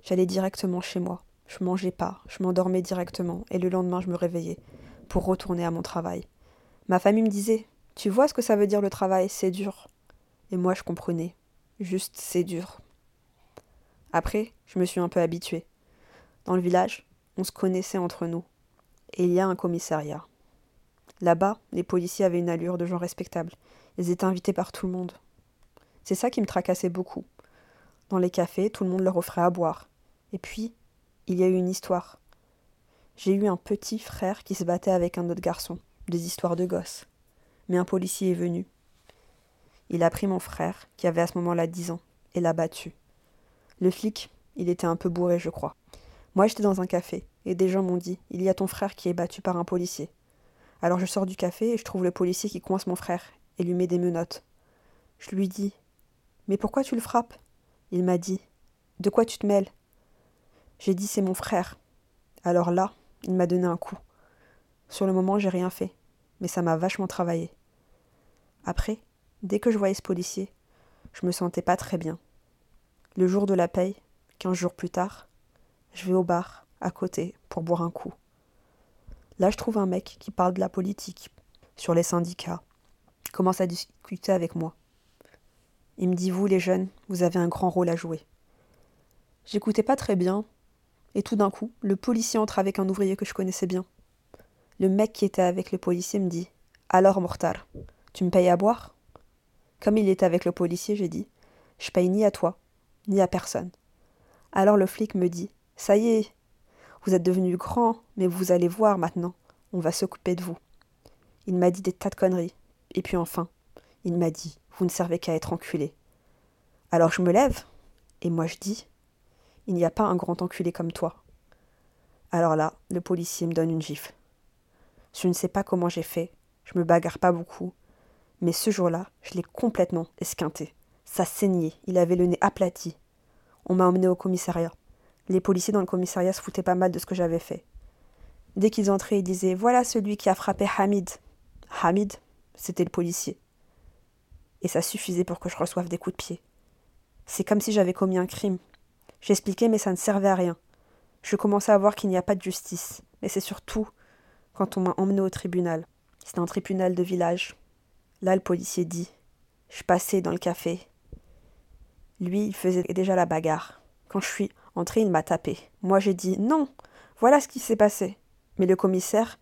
j'allais directement chez moi. Je mangeais pas, je m'endormais directement, et le lendemain je me réveillais, pour retourner à mon travail. Ma famille me disait Tu vois ce que ça veut dire le travail, c'est dur. Et moi je comprenais. Juste c'est dur. Après, je me suis un peu habituée. Dans le village, on se connaissait entre nous. Et il y a un commissariat. Là-bas, les policiers avaient une allure de gens respectables. Ils étaient invités par tout le monde. C'est ça qui me tracassait beaucoup. Dans les cafés, tout le monde leur offrait à boire. Et puis, il y a eu une histoire. J'ai eu un petit frère qui se battait avec un autre garçon. Des histoires de gosses. Mais un policier est venu. Il a pris mon frère, qui avait à ce moment-là dix ans, et l'a battu. Le flic, il était un peu bourré, je crois. Moi, j'étais dans un café, et des gens m'ont dit Il y a ton frère qui est battu par un policier. Alors je sors du café et je trouve le policier qui coince mon frère et lui met des menottes. Je lui dis Mais pourquoi tu le frappes? Il m'a dit De quoi tu te mêles? J'ai dit C'est mon frère. Alors là, il m'a donné un coup. Sur le moment, j'ai rien fait, mais ça m'a vachement travaillé. Après, dès que je voyais ce policier, je me sentais pas très bien. Le jour de la paye, quinze jours plus tard, je vais au bar, à côté, pour boire un coup. Là, je trouve un mec qui parle de la politique, sur les syndicats, commence à discuter avec moi. Il me dit Vous, les jeunes, vous avez un grand rôle à jouer. J'écoutais pas très bien, et tout d'un coup, le policier entre avec un ouvrier que je connaissais bien. Le mec qui était avec le policier me dit Alors, Mortar, tu me payes à boire? Comme il était avec le policier, j'ai dit Je paye ni à toi, ni à personne. Alors le flic me dit Ça y est, vous êtes devenu grand, mais vous allez voir maintenant, on va s'occuper de vous. Il m'a dit des tas de conneries. Et puis enfin, il m'a dit Vous ne servez qu'à être enculé. Alors je me lève, et moi je dis Il n'y a pas un grand enculé comme toi. Alors là, le policier me donne une gifle. Je ne sais pas comment j'ai fait, je me bagarre pas beaucoup, mais ce jour-là, je l'ai complètement esquinté. Ça saignait, il avait le nez aplati. On m'a emmené au commissariat. Les policiers dans le commissariat se foutaient pas mal de ce que j'avais fait. Dès qu'ils entraient, ils disaient Voilà celui qui a frappé Hamid. Hamid, c'était le policier. Et ça suffisait pour que je reçoive des coups de pied. C'est comme si j'avais commis un crime. J'expliquais, mais ça ne servait à rien. Je commençais à voir qu'il n'y a pas de justice. Mais c'est surtout quand on m'a emmené au tribunal. C'était un tribunal de village. Là, le policier dit Je passais dans le café. Lui, il faisait déjà la bagarre. Quand je suis entré, il m'a tapé. Moi, j'ai dit Non, voilà ce qui s'est passé. Mais le commissaire,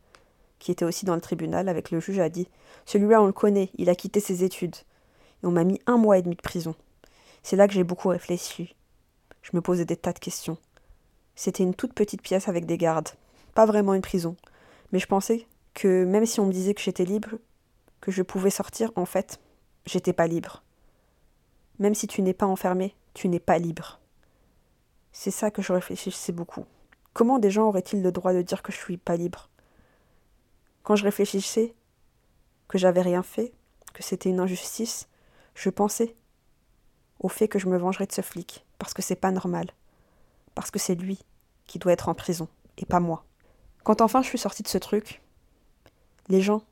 qui était aussi dans le tribunal avec le juge, a dit Celui-là, on le connaît, il a quitté ses études. Et on m'a mis un mois et demi de prison. C'est là que j'ai beaucoup réfléchi. Je me posais des tas de questions. C'était une toute petite pièce avec des gardes. Pas vraiment une prison. Mais je pensais que même si on me disait que j'étais libre, que je pouvais sortir, en fait, j'étais pas libre. Même si tu n'es pas enfermé, tu n'es pas libre. C'est ça que je réfléchissais beaucoup. Comment des gens auraient-ils le droit de dire que je suis pas libre? Quand je réfléchissais que j'avais rien fait, que c'était une injustice, je pensais au fait que je me vengerais de ce flic, parce que c'est pas normal, parce que c'est lui qui doit être en prison, et pas moi. Quand enfin je suis sortie de ce truc, les gens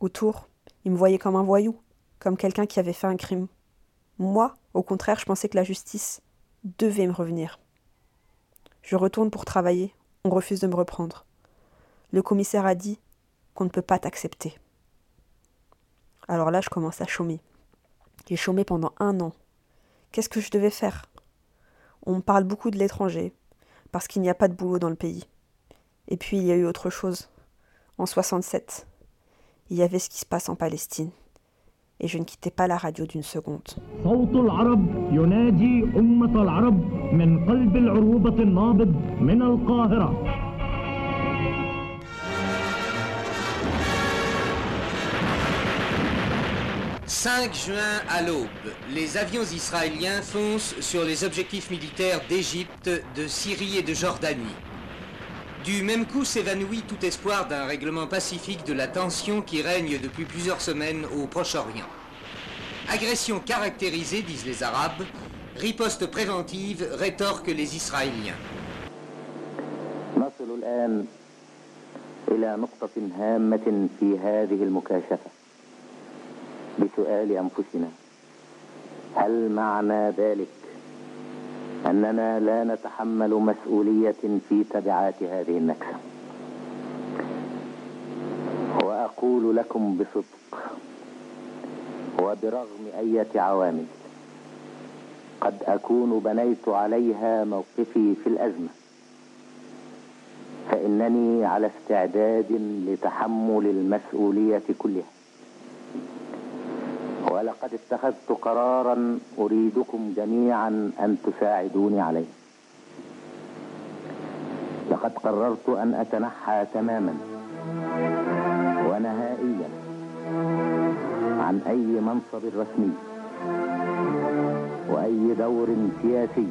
autour, ils me voyaient comme un voyou, comme quelqu'un qui avait fait un crime. Moi, au contraire, je pensais que la justice devait me revenir. Je retourne pour travailler, on refuse de me reprendre. Le commissaire a dit qu'on ne peut pas t'accepter. Alors là, je commence à chômer. J'ai chômé pendant un an. Qu'est-ce que je devais faire? On me parle beaucoup de l'étranger, parce qu'il n'y a pas de boulot dans le pays. Et puis il y a eu autre chose. En 67, il y avait ce qui se passe en Palestine et je ne quittais pas la radio d'une seconde. « 5 juin à l'aube, les avions israéliens foncent sur les objectifs militaires d'Égypte, de Syrie et de Jordanie. Du même coup s'évanouit tout espoir d'un règlement pacifique de la tension qui règne depuis plusieurs semaines au Proche-Orient. Agression caractérisée, disent les Arabes, riposte préventive, rétorquent les Israéliens. نصل الآن إلى نقطة هامة في هذه المكاشفة بسؤال أنفسنا هل معنى ذلك أننا لا نتحمل مسؤولية في تبعات هذه النكسة وأقول لكم بصدق وبرغم أية عوامل قد أكون بنيت عليها موقفي في الأزمة فإنني على استعداد لتحمل المسؤولية كلها. ولقد اتخذت قرارا أريدكم جميعا أن تساعدوني عليه. لقد قررت أن أتنحى تماما ونهائيا عن أي منصب رسمي وأي دور سياسي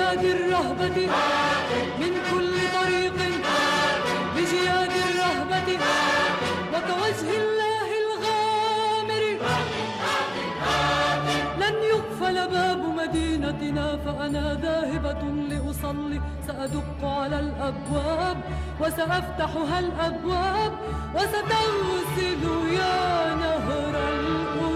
بجياد الرهبة. من كل طريق. بجياد الرهبة. وكوجه الله الغامر. لن يقفل باب مدينتنا فأنا ذاهبة لأصلي. سأدق على الأبواب وسأفتحها الأبواب وستغسل يا نهر الأردن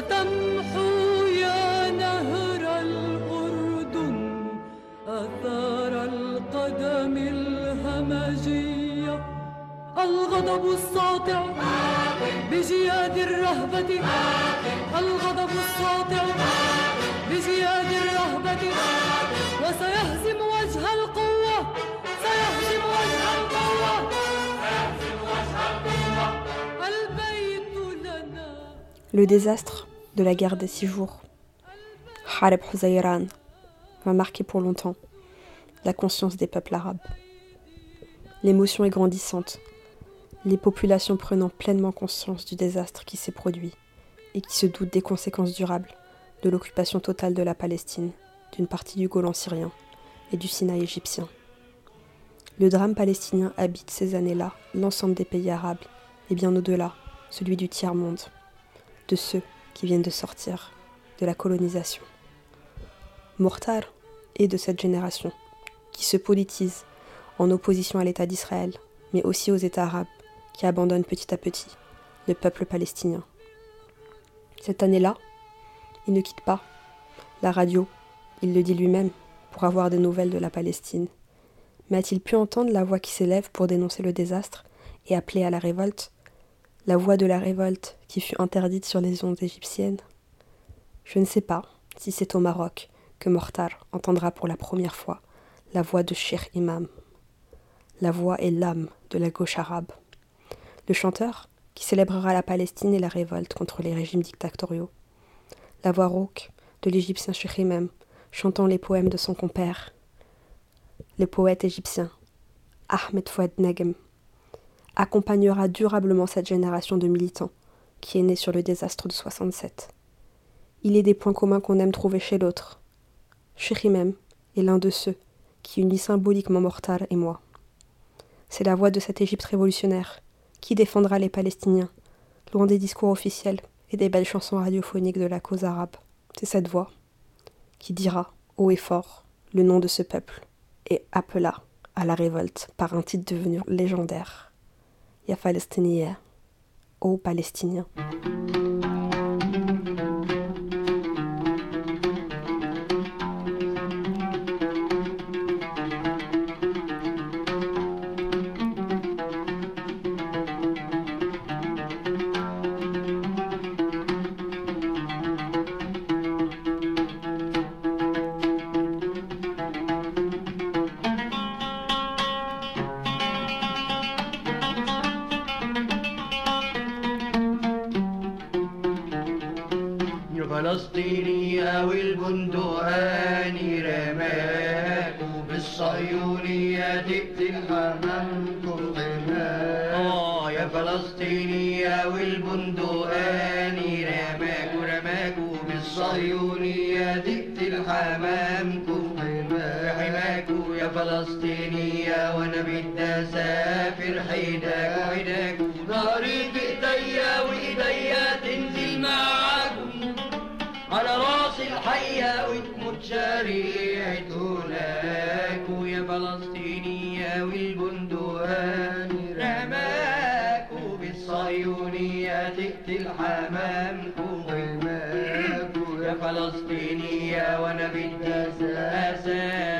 وستمحو يا نهر الأردن آثار القدم الهمجية. الساطع بجياد الرهبة. الغضب الساطع بجياد الرهبة. وسيهزم وجه القوة. سيهزم وجه القوة. البيت لنا. Le désastre. De la guerre des six jours, Hareb Huzayran, va marquer pour longtemps la conscience des peuples arabes. L'émotion est grandissante, les populations prenant pleinement conscience du désastre qui s'est produit et qui se doutent des conséquences durables de l'occupation totale de la Palestine, d'une partie du Golan syrien et du Sinaï égyptien. Le drame palestinien habite ces années-là l'ensemble des pays arabes et bien au-delà, celui du tiers-monde, de ceux qui viennent de sortir de la colonisation. Mortar est de cette génération qui se politise en opposition à l'État d'Israël, mais aussi aux États arabes qui abandonnent petit à petit le peuple palestinien. Cette année-là, il ne quitte pas la radio, il le dit lui-même, pour avoir des nouvelles de la Palestine. Mais a-t-il pu entendre la voix qui s'élève pour dénoncer le désastre et appeler à la révolte? La voix de la révolte qui fut interdite sur les ondes égyptiennes Je ne sais pas si c'est au Maroc que Mortar entendra pour la première fois la voix de Sheikh Imam. La voix et l'âme de la gauche arabe. Le chanteur qui célébrera la Palestine et la révolte contre les régimes dictatoriaux. La voix rauque de l'égyptien Sheikh Imam chantant les poèmes de son compère, le poète égyptien Ahmed Fouad Negem, accompagnera durablement cette génération de militants qui est née sur le désastre de 67. Il est des points communs qu'on aime trouver chez l'autre. Sheikh Imam est l'un de ceux qui unit symboliquement Mortar et moi. C'est la voix de cette Égypte révolutionnaire qui défendra les Palestiniens, loin des discours officiels et des belles chansons radiophoniques de la cause arabe. C'est cette voix qui dira haut et fort le nom de ce peuple et appela à la révolte par un titre devenu légendaire. Ya Palestiniya, ô Palestiniens. فلسطينية وأنا بدي اسافر حيداك وحيداك ونهاري في ايديا وإيديا تنزل معاكم. على راس الحية وتموت شريعة هناك ويا فلسطينية والبندقان رماك وبالصهيونية تقتل حمامكم وهماك يا فلسطينية وأنا بدي اسافر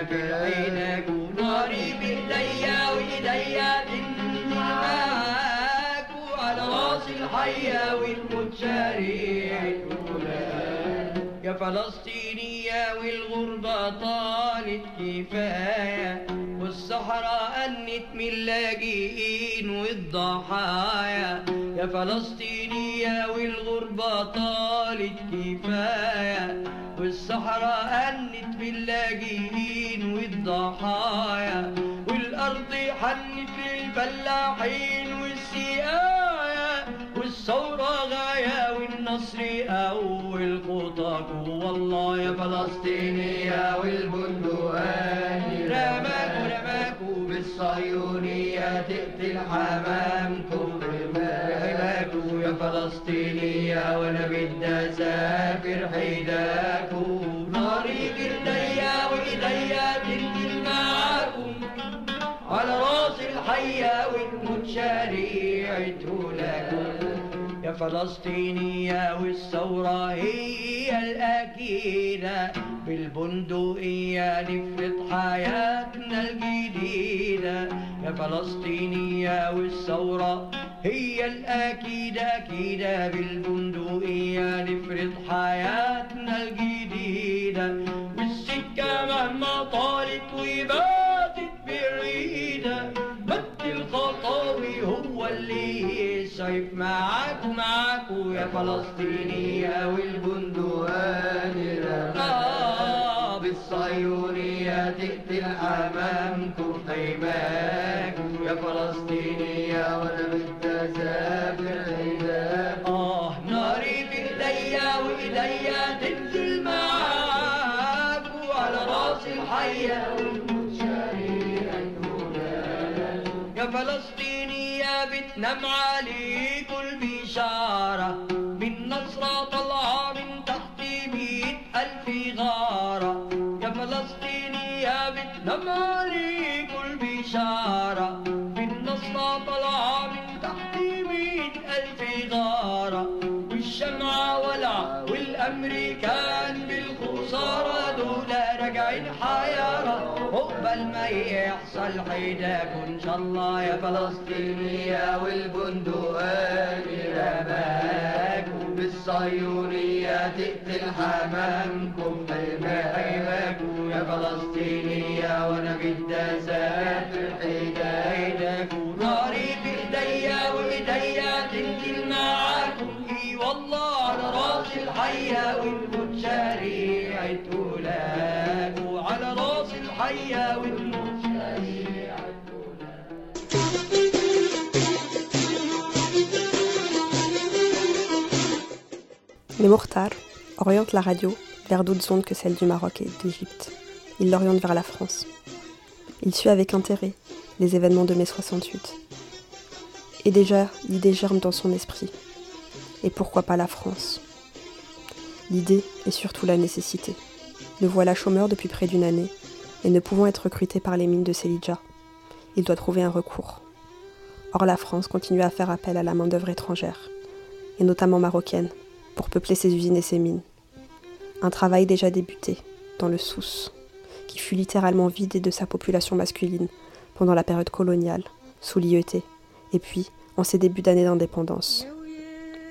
شريعة هناك يا فلسطينية والغربة طالت كفاية والصحراء أنت من اللاجئين والضحايا. يا فلسطينية والغربة طالت كفاية والصحراء أنت باللاجئين والضحايا. والأرض حنت للفلاحين والسقايا والثورة غاية والنصر أول خطاك والله يا فلسطينية والبندقان. رماك ورماك بالصهيونية تقتل حمامكم رماك يا فلسطينية وأنا بدي أسافر حيداك. ناري في ايديا وايديا تنزل معاكم على رأس الحية وتموت شريعة لكم يا فلسطينية والثورة هي الأكيدة. بالبندقية نفرض حياتنا الجديدة. يا فلسطينية والثورة هي الأكيدة أكيدة. بالبندقية نفرض حياتنا الجديدة. والسكة مهما طالت وباتت بعيدة. مد الخطاوي هو اللي يسعف معاك معاكو يا فلسطينية والبندقان آه بالصيونية تقتل أمامكم خيماكم يا فلسطينية وأنا بالتسافر حذاك آه ناري في إيديا وإيديا تنزل معاكو على رأس الحية فلسطينية بتنام عليكم البشارة من نصرة طالعة من تحت مية ألف غارة. يا فلسطينية بتنام عليكم البشارة من نصرة طالعة من تحت مية ألف غارة. والشمعة ولع والأمريكان بالخسارة. دول راجعين حيارة. ما يحصل حيداك إن شاء الله يا فلسطينية والبندقان رماكم بالصيونية تقتل حمامكم حماكم يا فلسطينية وأنا بدي أسافر حدايدك ناري في إيديا وإيديا تنزل معاكم. إي والله على راس الحية والموت Les Mourtar orientent la radio vers d'autres ondes que celles du Maroc et d'Égypte. Ils l'orientent vers la France. Il suit avec intérêt les événements de mai 68. Et déjà, l'idée germe dans son esprit. Et pourquoi pas la France? L'idée et surtout la nécessité. Le voilà chômeur depuis près d'une année et ne pouvant être recruté par les mines de Selidja. Il doit trouver un recours. Or la France continue à faire appel à la main-d'œuvre étrangère, et notamment marocaine, pour peupler ses usines et ses mines. Un travail déjà débuté, dans le Sousse, qui fut littéralement vidé de sa population masculine pendant la période coloniale, sous l'IET, et puis en ses débuts d'année d'indépendance.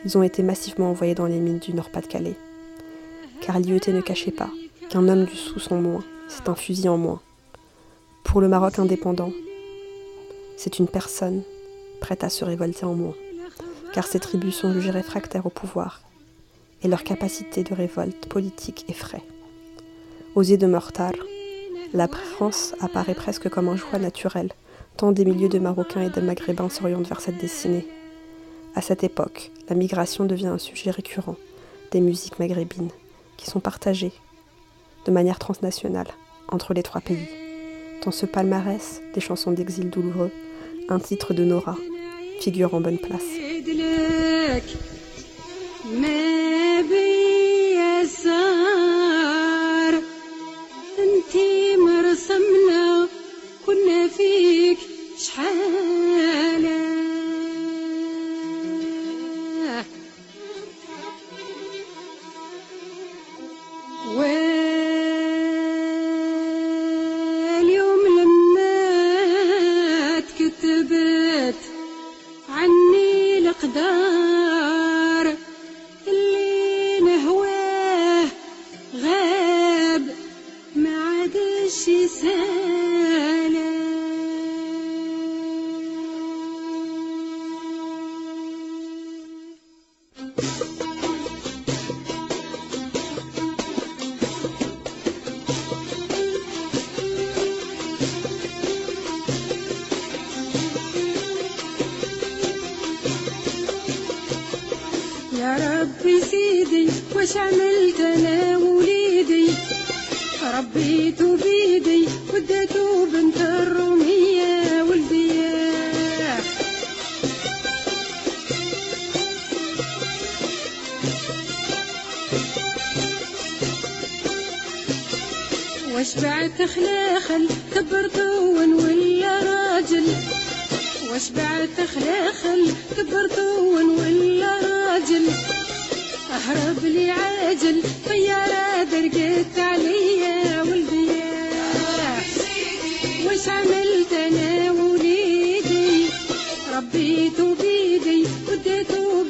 Ils ont été massivement envoyés dans les mines du Nord-Pas-de-Calais. Car l'IET ne cachait pas qu'un homme du Sousse en moins, c'est un fusil en moins. Pour le Maroc indépendant, c'est une personne prête à se révolter en moins, car ces tribus sont jugées réfractaires au pouvoir, et leur capacité de révolte politique effraie. Aux yeux de Mortar, la France apparaît presque comme un choix naturel, tant des milieux de Marocains et de Maghrébins s'orientent vers cette destinée. À cette époque, la migration devient un sujet récurrent des musiques maghrébines, qui sont partagées de manière transnationale entre les trois pays. Dans ce palmarès des chansons d'exil douloureux, un titre de Nora figure en bonne place. شحالة وشبعت خلاخل كبرته ولا راجل. وشبعت خلاخل كبرته ولا راجل. أهرب لي عاجل طيارة درقت عليا ولدي. وش عملت أنا وليدي؟ ربيته بيدي ربيته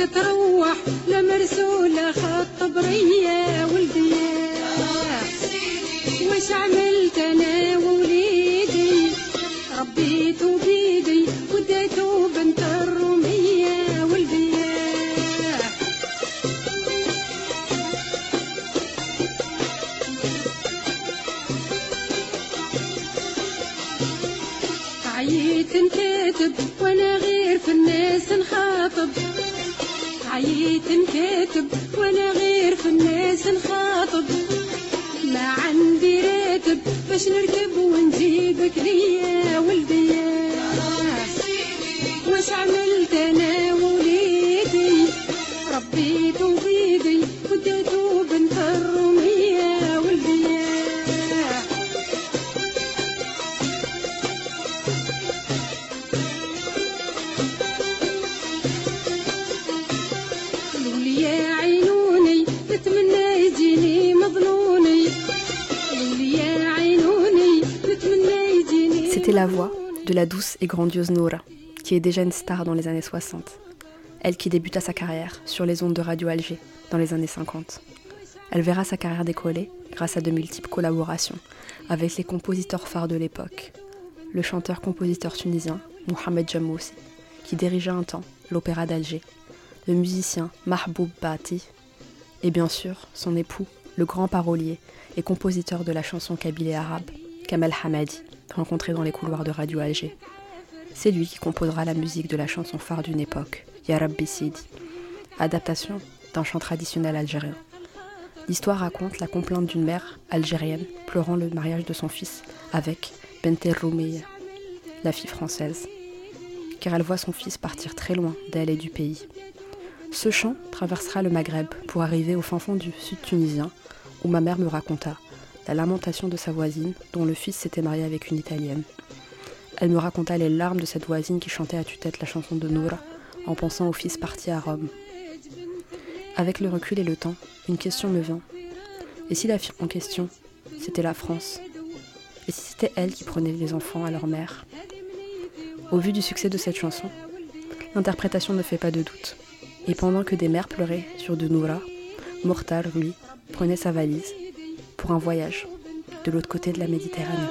تتروح لمرسولة خط طبرية ولدي. واش عمل نكاتب وأنا غير في الناس نخاطب. ما عندي راتب باش نركب ونجيبك ليا ولدي. واش عملت la douce et grandiose Noura, qui est déjà une star dans les années 60. Elle qui débuta sa carrière sur les ondes de Radio Alger dans les années 50. Elle verra sa carrière décoller grâce à de multiples collaborations avec les compositeurs phares de l'époque. Le chanteur-compositeur tunisien Mohamed Jammoussi, qui dirigea un temps l'opéra d'Alger, le musicien Mahboub Bati, et bien sûr son époux, le grand parolier et compositeur de la chanson kabyle arabe, Kamel Hamadi, rencontré dans les couloirs de Radio Alger. C'est lui qui composera la musique de la chanson phare d'une époque, Ya Rabbi Sidi, adaptation d'un chant traditionnel algérien. L'histoire raconte la complainte d'une mère algérienne pleurant le mariage de son fils avec Benter Roumiya, la fille française, car elle voit son fils partir très loin d'elle et du pays. Ce chant traversera le Maghreb pour arriver au fin fond du sud tunisien, où ma mère me raconta la lamentation de sa voisine dont le fils s'était marié avec une Italienne. Elle me raconta les larmes de cette voisine qui chantait à tue-tête la chanson de Noura en pensant au fils parti à Rome. Avec le recul et le temps, une question me vint. Et si la fille en question, c'était la France? Et si c'était elle qui prenait les enfants à leur mère? Au vu du succès de cette chanson, l'interprétation ne fait pas de doute. Et pendant que des mères pleuraient sur de Noura, Mortal, lui, prenait sa valise pour un voyage de l'autre côté de la Méditerranée.